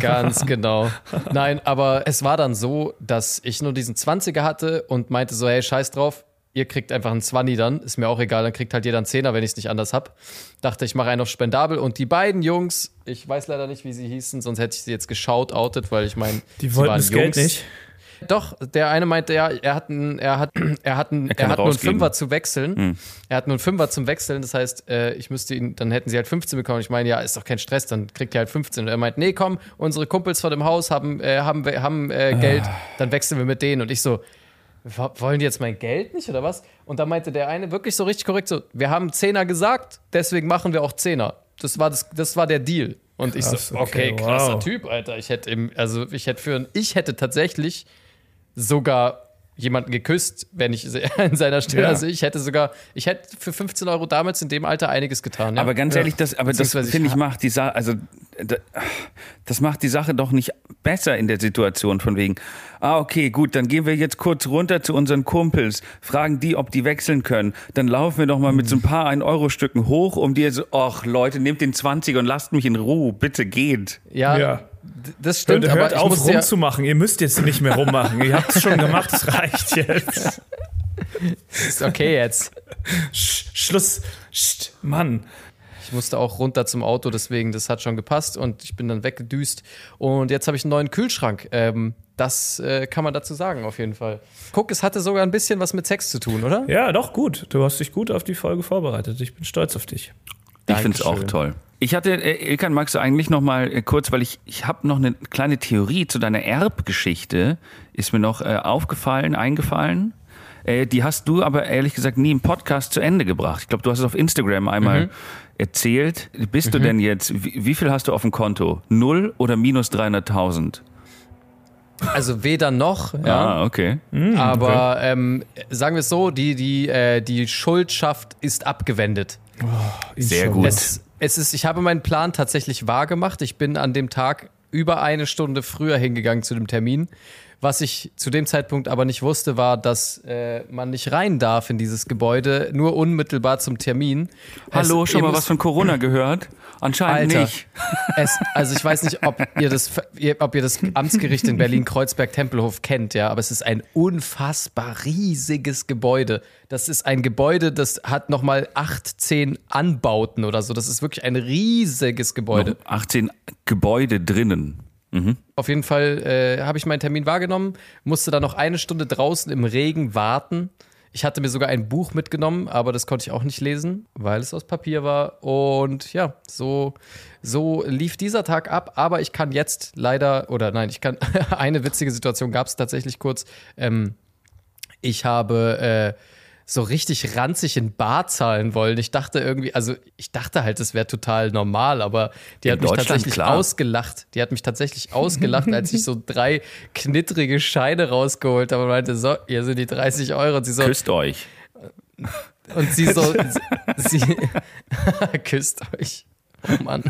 ganz genau. Nein, aber es war dann so, dass ich nur diesen 20er hatte und meinte so, hey, scheiß drauf, ihr kriegt einfach einen 20 dann, ist mir auch egal, dann kriegt halt jeder einen Zehner, wenn ich es nicht anders hab. Dachte, ich mache einen auf spendabel und die beiden Jungs, ich weiß leider nicht, wie sie hießen, sonst hätte ich sie jetzt geschaut, outet, weil ich meine, die wollten das Geld nicht. Doch, der eine meinte ja, er hat, einen, er hat, er hat, einen, er, er hat nur einen Fünfer zu wechseln. Hm. Er hat nur einen Fünfer zum Wechseln. Das heißt, äh, ich müsste ihn, dann hätten sie halt 15 bekommen. Ich meine, ja, ist doch kein Stress, dann kriegt ihr halt 15. Und er meint, nee, komm, unsere Kumpels vor dem Haus haben, äh, haben, haben äh, Geld, ah. dann wechseln wir mit denen. Und ich so, wollen die jetzt mein Geld nicht oder was? Und da meinte der eine wirklich so richtig korrekt so, wir haben Zehner gesagt, deswegen machen wir auch Zehner. Das war, das, das war der Deal. Und Krass, ich so, okay, okay krasser wow. Typ, Alter. Ich hätte im, also ich hätte für, ich hätte tatsächlich sogar jemanden geküsst, wenn ich in seiner Stelle. Ja. Also ich hätte sogar, ich hätte für 15 Euro damals in dem Alter einiges getan. Ja? Aber ganz ehrlich, das, aber das finde ich macht die Sache, also das macht die Sache doch nicht besser in der Situation von wegen, ah okay, gut, dann gehen wir jetzt kurz runter zu unseren Kumpels, fragen die, ob die wechseln können. Dann laufen wir doch mal mit so ein paar 1-Euro-Stücken hoch, um dir so, ach Leute, nehmt den 20 und lasst mich in Ruhe, bitte geht. Ja, ja das stimmt. Hört, hört aber auf rumzumachen. Ja Ihr müsst jetzt nicht mehr rummachen. Ihr habt es schon gemacht. Es reicht jetzt. Ist okay jetzt. Sch Schluss. Sch Mann. Ich musste auch runter zum Auto, deswegen das hat schon gepasst und ich bin dann weggedüst. Und jetzt habe ich einen neuen Kühlschrank. Ähm, das äh, kann man dazu sagen, auf jeden Fall. Guck, es hatte sogar ein bisschen was mit Sex zu tun, oder? Ja, doch, gut. Du hast dich gut auf die Folge vorbereitet. Ich bin stolz auf dich. Ich finde es auch toll. Ich hatte, äh, Ilkan, magst du eigentlich noch mal äh, kurz, weil ich, ich habe noch eine kleine Theorie zu deiner Erbgeschichte, ist mir noch äh, aufgefallen, eingefallen. Äh, die hast du aber ehrlich gesagt nie im Podcast zu Ende gebracht. Ich glaube, du hast es auf Instagram einmal mhm. erzählt. Bist mhm. du denn jetzt, wie, wie, viel hast du auf dem Konto? Null oder minus 300.000? Also weder noch, ja. Ah, okay. Mhm, aber okay. Ähm, sagen wir es so, die, die, äh, die Schuldschaft ist abgewendet. Oh, Sehr gut. Es, es ist, ich habe meinen Plan tatsächlich wahr gemacht. Ich bin an dem Tag über eine Stunde früher hingegangen zu dem Termin. Was ich zu dem Zeitpunkt aber nicht wusste, war, dass äh, man nicht rein darf in dieses Gebäude, nur unmittelbar zum Termin. Hallo, es schon mal was von Corona gehört? Anscheinend Alter, nicht. Es, also ich weiß nicht, ob ihr das, ob ihr das Amtsgericht in Berlin-Kreuzberg-Tempelhof kennt, ja, aber es ist ein unfassbar riesiges Gebäude. Das ist ein Gebäude, das hat nochmal 18 Anbauten oder so. Das ist wirklich ein riesiges Gebäude. Noch 18 Gebäude drinnen. Mhm. Auf jeden Fall äh, habe ich meinen Termin wahrgenommen, musste dann noch eine Stunde draußen im Regen warten. Ich hatte mir sogar ein Buch mitgenommen, aber das konnte ich auch nicht lesen, weil es aus Papier war. Und ja, so, so lief dieser Tag ab. Aber ich kann jetzt leider, oder nein, ich kann, eine witzige Situation gab es tatsächlich kurz. Ähm, ich habe äh, so richtig ranzig in Bar zahlen wollen. Ich dachte irgendwie, also ich dachte halt, das wäre total normal, aber die in hat mich tatsächlich klar. ausgelacht. Die hat mich tatsächlich ausgelacht, als ich so drei knittrige Scheine rausgeholt habe und meinte, so, hier sind die 30 Euro. Und sie so, Küsst euch. Und sie so, sie küsst euch. Oh Mann.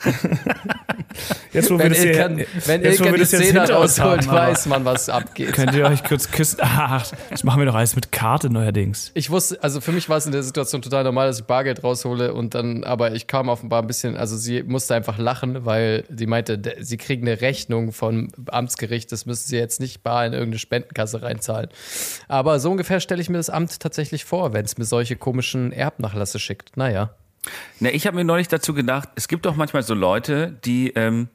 Jetzt, wo wir Wenn das hier, wenn jetzt, wo Ilkan wir die das Szene rausholt, weiß man, was abgeht. Könnt ihr euch kurz küssen? Ach, das machen wir doch alles mit Karte neuerdings. Ich wusste, also für mich war es in der Situation total normal, dass ich Bargeld raushole und dann, aber ich kam offenbar ein bisschen, also sie musste einfach lachen, weil sie meinte, sie kriegen eine Rechnung vom Amtsgericht, das müssen sie jetzt nicht bar in irgendeine Spendenkasse reinzahlen. Aber so ungefähr stelle ich mir das Amt tatsächlich vor, wenn es mir solche komischen Erbnachlasse schickt. Naja. Na, ich habe mir neulich dazu gedacht, es gibt doch manchmal so Leute, die ähm,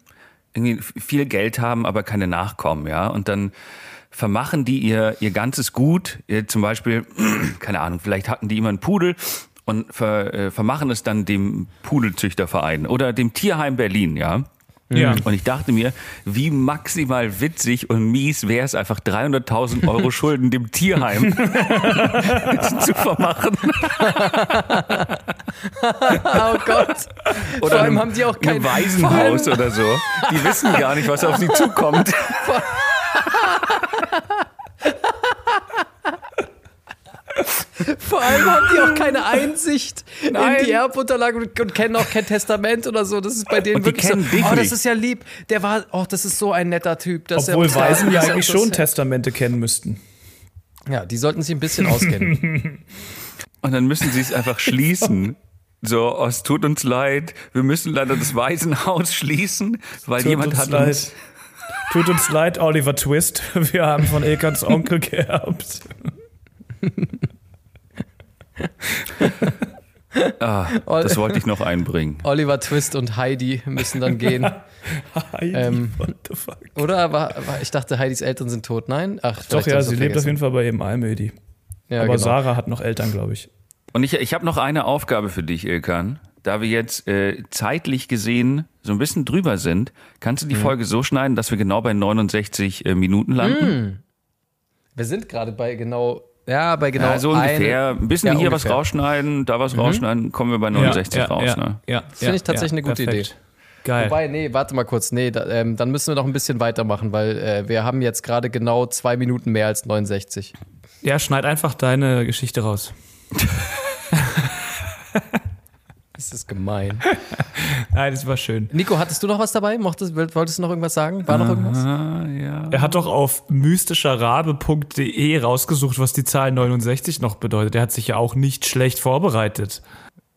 irgendwie viel Geld haben, aber keine Nachkommen, ja. Und dann vermachen die ihr, ihr ganzes Gut, ihr, zum Beispiel, keine Ahnung, vielleicht hatten die immer einen Pudel und ver, äh, vermachen es dann dem Pudelzüchterverein oder dem Tierheim Berlin, ja. Ja. Und ich dachte mir, wie maximal witzig und mies wäre es einfach 300.000 Euro Schulden dem Tierheim zu vermachen. Oh Gott. Oder Vor allem einem, haben die auch kein Waisenhaus oder so. Die wissen gar nicht, was auf sie zukommt. Vor allem haben die auch keine Einsicht Nein. in die Erbunterlagen und, und kennen auch kein Testament oder so. Das ist bei denen Und wirklich so. dich Oh, das ist ja lieb. Der war, oh, das ist so ein netter Typ. Dass er Obwohl da- Waisen ja er eigentlich schon Testamente kennen müssten. Ja, die sollten sich ein bisschen auskennen. Und dann müssen sie es einfach schließen. So, oh, es tut uns leid, wir müssen leider das Waisenhaus schließen, weil Tut jemand uns hat leid. uns. Tut uns leid, Oliver Twist. Wir haben von Ilkans Onkel geerbt. Ah, das wollte ich noch einbringen. Oliver Twist und Heidi müssen dann gehen. Heidi, Ähm, what the fuck? Oder war, war ich dachte, Heidis Eltern sind tot. Nein? Ach, Doch, ja, sie lebt auf jeden Fall bei ihrem Almödi. Ja, Aber genau. Sarah hat noch Eltern, glaube ich. Und ich, ich habe noch eine Aufgabe für dich, Ilkan. Da wir jetzt äh, zeitlich gesehen so ein bisschen drüber sind, kannst Mhm. du die Folge so schneiden, dass wir genau bei 69 äh, Minuten landen? Wir sind gerade bei genau, ja, bei genau ja, so eine- ungefähr. Ein bisschen Ja, hier was ungefähr. Mhm. rausschneiden, da was rausschneiden, kommen wir bei 69 ja, raus. ja, Ne? ja, Das finde ich tatsächlich eine gute Idee. Geil. Wobei, nee, warte mal kurz. Nee, da, ähm, dann müssen wir noch ein bisschen weitermachen, weil äh, wir haben jetzt gerade genau zwei Minuten mehr als 69. ja, schneid einfach deine Geschichte raus. Das ist gemein. Nein, das war schön. Nico, hattest du noch was dabei? Mochtest, wolltest du noch irgendwas sagen? War noch irgendwas? Ah, ja. Er hat doch auf mystischerrabe.de rausgesucht, was die Zahl 69 noch bedeutet. Er hat sich ja auch nicht schlecht vorbereitet.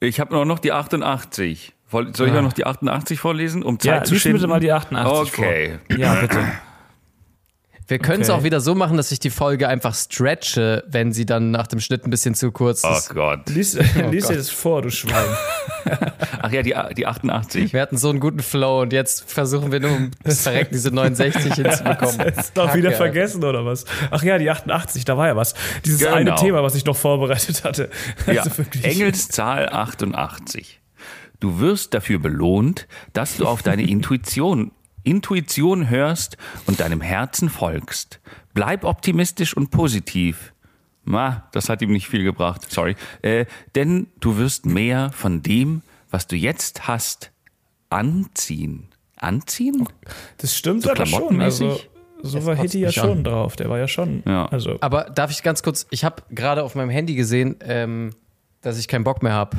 Ich habe noch die 88. Woll- Soll ich Ah. auch noch die 88 vorlesen, um Zeit Ja, zu schinden? bitte mal die 88 Okay. vor. Ja, bitte. Wir können es Okay. auch wieder so machen, dass ich die Folge einfach stretche, wenn sie dann nach dem Schnitt ein bisschen zu kurz Oh ist. Gott. Lies, lies dir das vor, du Schwein. Ach ja, die, die 88. Wir hatten so einen guten Flow und jetzt versuchen wir nur um das Verrecken diese 69 hinzubekommen. Ist doch wieder vergessen, oder was? Ach ja, die 88, da war ja was. Dieses Genau. eine Thema, was ich noch vorbereitet hatte. Ja, Also. Engelszahl 88. Du wirst dafür belohnt, dass du auf deine Intuition, Intuition hörst und deinem Herzen folgst. Bleib optimistisch und positiv. Ma, das hat ihm nicht viel gebracht, sorry. Äh, denn du wirst mehr von dem, was du jetzt hast, anziehen. Anziehen? Das stimmt So aber schon. Also, so war kotzt Hitty ja schon an. drauf. Der war ja schon. Ja. Also, Aber darf ich ganz kurz, ich habe gerade auf meinem Handy gesehen, ähm, dass ich keinen Bock mehr habe.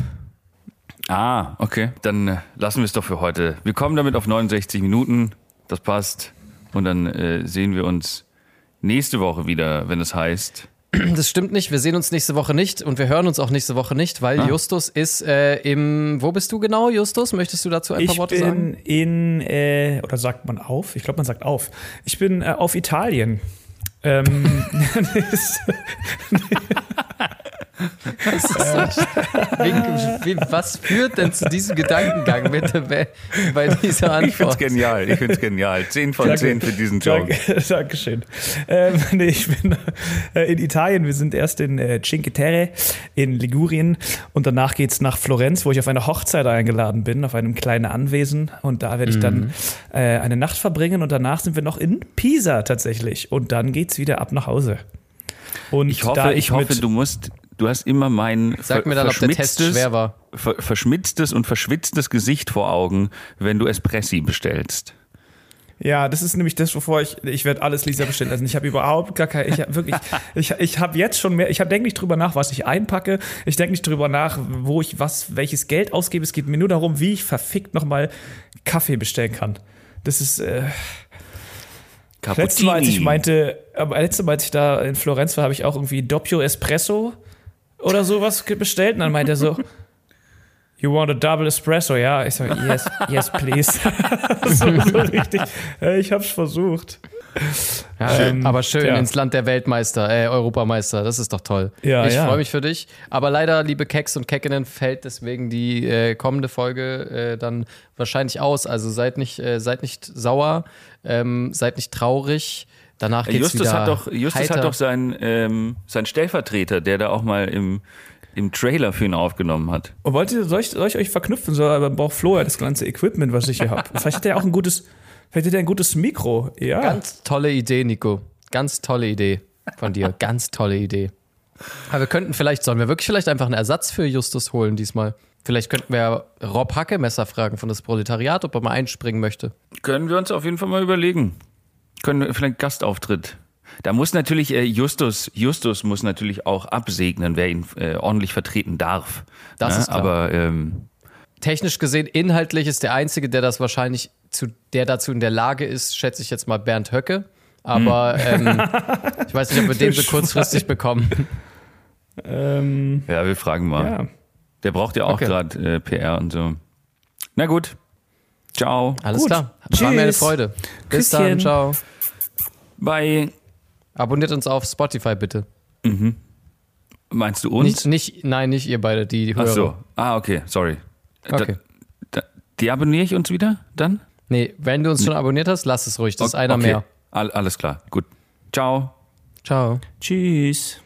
Ah, okay. Dann äh, lassen wir es doch für heute. Wir kommen damit auf 69 Minuten. Das passt. Und dann äh, sehen wir uns nächste Woche wieder, wenn es heißt. Das stimmt nicht, wir sehen uns nächste Woche nicht und wir hören uns auch nächste Woche nicht, weil Ah. Justus ist äh, im, wo bist du genau, Justus? Möchtest du dazu ein paar ich Worte bin sagen? in, äh, oder sagt man auf? Ich glaube, man sagt auf. Ich bin äh, auf Italien. Ähm, Wie, wie, was führt denn zu diesem Gedankengang bitte bei, bei dieser Ich find's Antwort? genial. Ich find's genial. 10 von 10 für diesen. Danke, Dankeschön. Ähm, nee, ich bin äh, in Italien. Wir sind erst in äh, Cinque Terre in Ligurien und danach geht's nach Florenz, wo ich auf eine Hochzeit eingeladen bin, auf einem kleinen Anwesen. Und da werde ich Mhm. dann äh, eine Nacht verbringen und danach sind wir noch in Pisa tatsächlich. Und dann geht's wieder ab nach Hause. Und Ich da hoffe, ich hoffe, mit- du musst, du hast immer mein Sag mir dann, ob der Test verschmitztes- schwer war. ver verschmitztes und verschwitztes Gesicht vor Augen, wenn du Espressi bestellst. Ja, das ist nämlich das, wovor ich, ich werde alles Lisa bestellen. Also ich habe überhaupt gar keine, ich habe wirklich, ich, ich habe jetzt schon mehr, ich denke nicht drüber nach, was ich einpacke. Ich denke nicht drüber nach, wo ich was, welches Geld ausgebe. Es geht mir nur darum, wie ich verfickt nochmal Kaffee bestellen kann. Das ist. Äh, letztes Mal, als ich meinte, aber letztes Mal, als ich da in Florenz war, habe ich auch irgendwie Doppio Espresso oder sowas bestellt. Und dann meinte er so, You want a double espresso? Ja, ich sage, yes, yes, please. so, so richtig. Ich hab's versucht. Ja, ähm, aber schön ja. ins Land der Weltmeister, äh, Europameister, das ist doch toll. Ja, ich ja. freue mich für dich. Aber leider, liebe Keks und Keckinnen, fällt deswegen die äh, kommende Folge äh, dann wahrscheinlich aus. Also seid nicht, äh, seid nicht sauer, ähm, seid nicht traurig. Danach geht's Justus wieder hat doch, Justus hat doch seinen, ähm, seinen Stellvertreter, der da auch mal im im Trailer für ihn aufgenommen hat. Und wollt ihr, soll ich, soll ich euch verknüpfen? So, aber braucht Flo ja das ganze Equipment, was ich hier habe. Vielleicht hat er auch ein gutes, vielleicht hat er ein gutes Mikro. Ja. Ganz tolle Idee, Nico. Ganz tolle Idee von dir. Ganz tolle Idee. Aber wir könnten vielleicht, sollen wir wirklich vielleicht einfach einen Ersatz für Justus holen diesmal? Vielleicht könnten wir Rob Hackemesser fragen von das Proletariat, ob er mal einspringen möchte. Können wir uns auf jeden Fall mal überlegen. Können wir vielleicht Gastauftritt da muss natürlich äh, Justus, Justus muss natürlich auch absegnen, wer ihn äh, ordentlich vertreten darf. Das ne? ist klar. Aber ähm, technisch gesehen, inhaltlich ist der einzige, der das wahrscheinlich zu, der dazu in der Lage ist, schätze ich jetzt mal Bernd Höcke. Aber hm. ähm, ich weiß nicht, ob wir den so kurzfristig bekommen. Ähm, ja, wir fragen mal. Ja. Der braucht ja auch okay. gerade äh, PR und so. Na gut. Ciao. Alles gut. klar. War mir eine Freude. Bis Küsschen. dann. Ciao. Bye. Abonniert uns auf Spotify bitte. Mhm. Meinst du uns? Nicht, nicht, nein, nicht ihr beide, die Hörer. Ach so. Ah, okay, sorry. Okay. Da, da, die abonniere ich uns wieder dann? Nee, wenn du uns schon abonniert hast, lass es ruhig. Das ist einer okay. mehr. All, alles klar. Gut. Ciao. Ciao. Tschüss.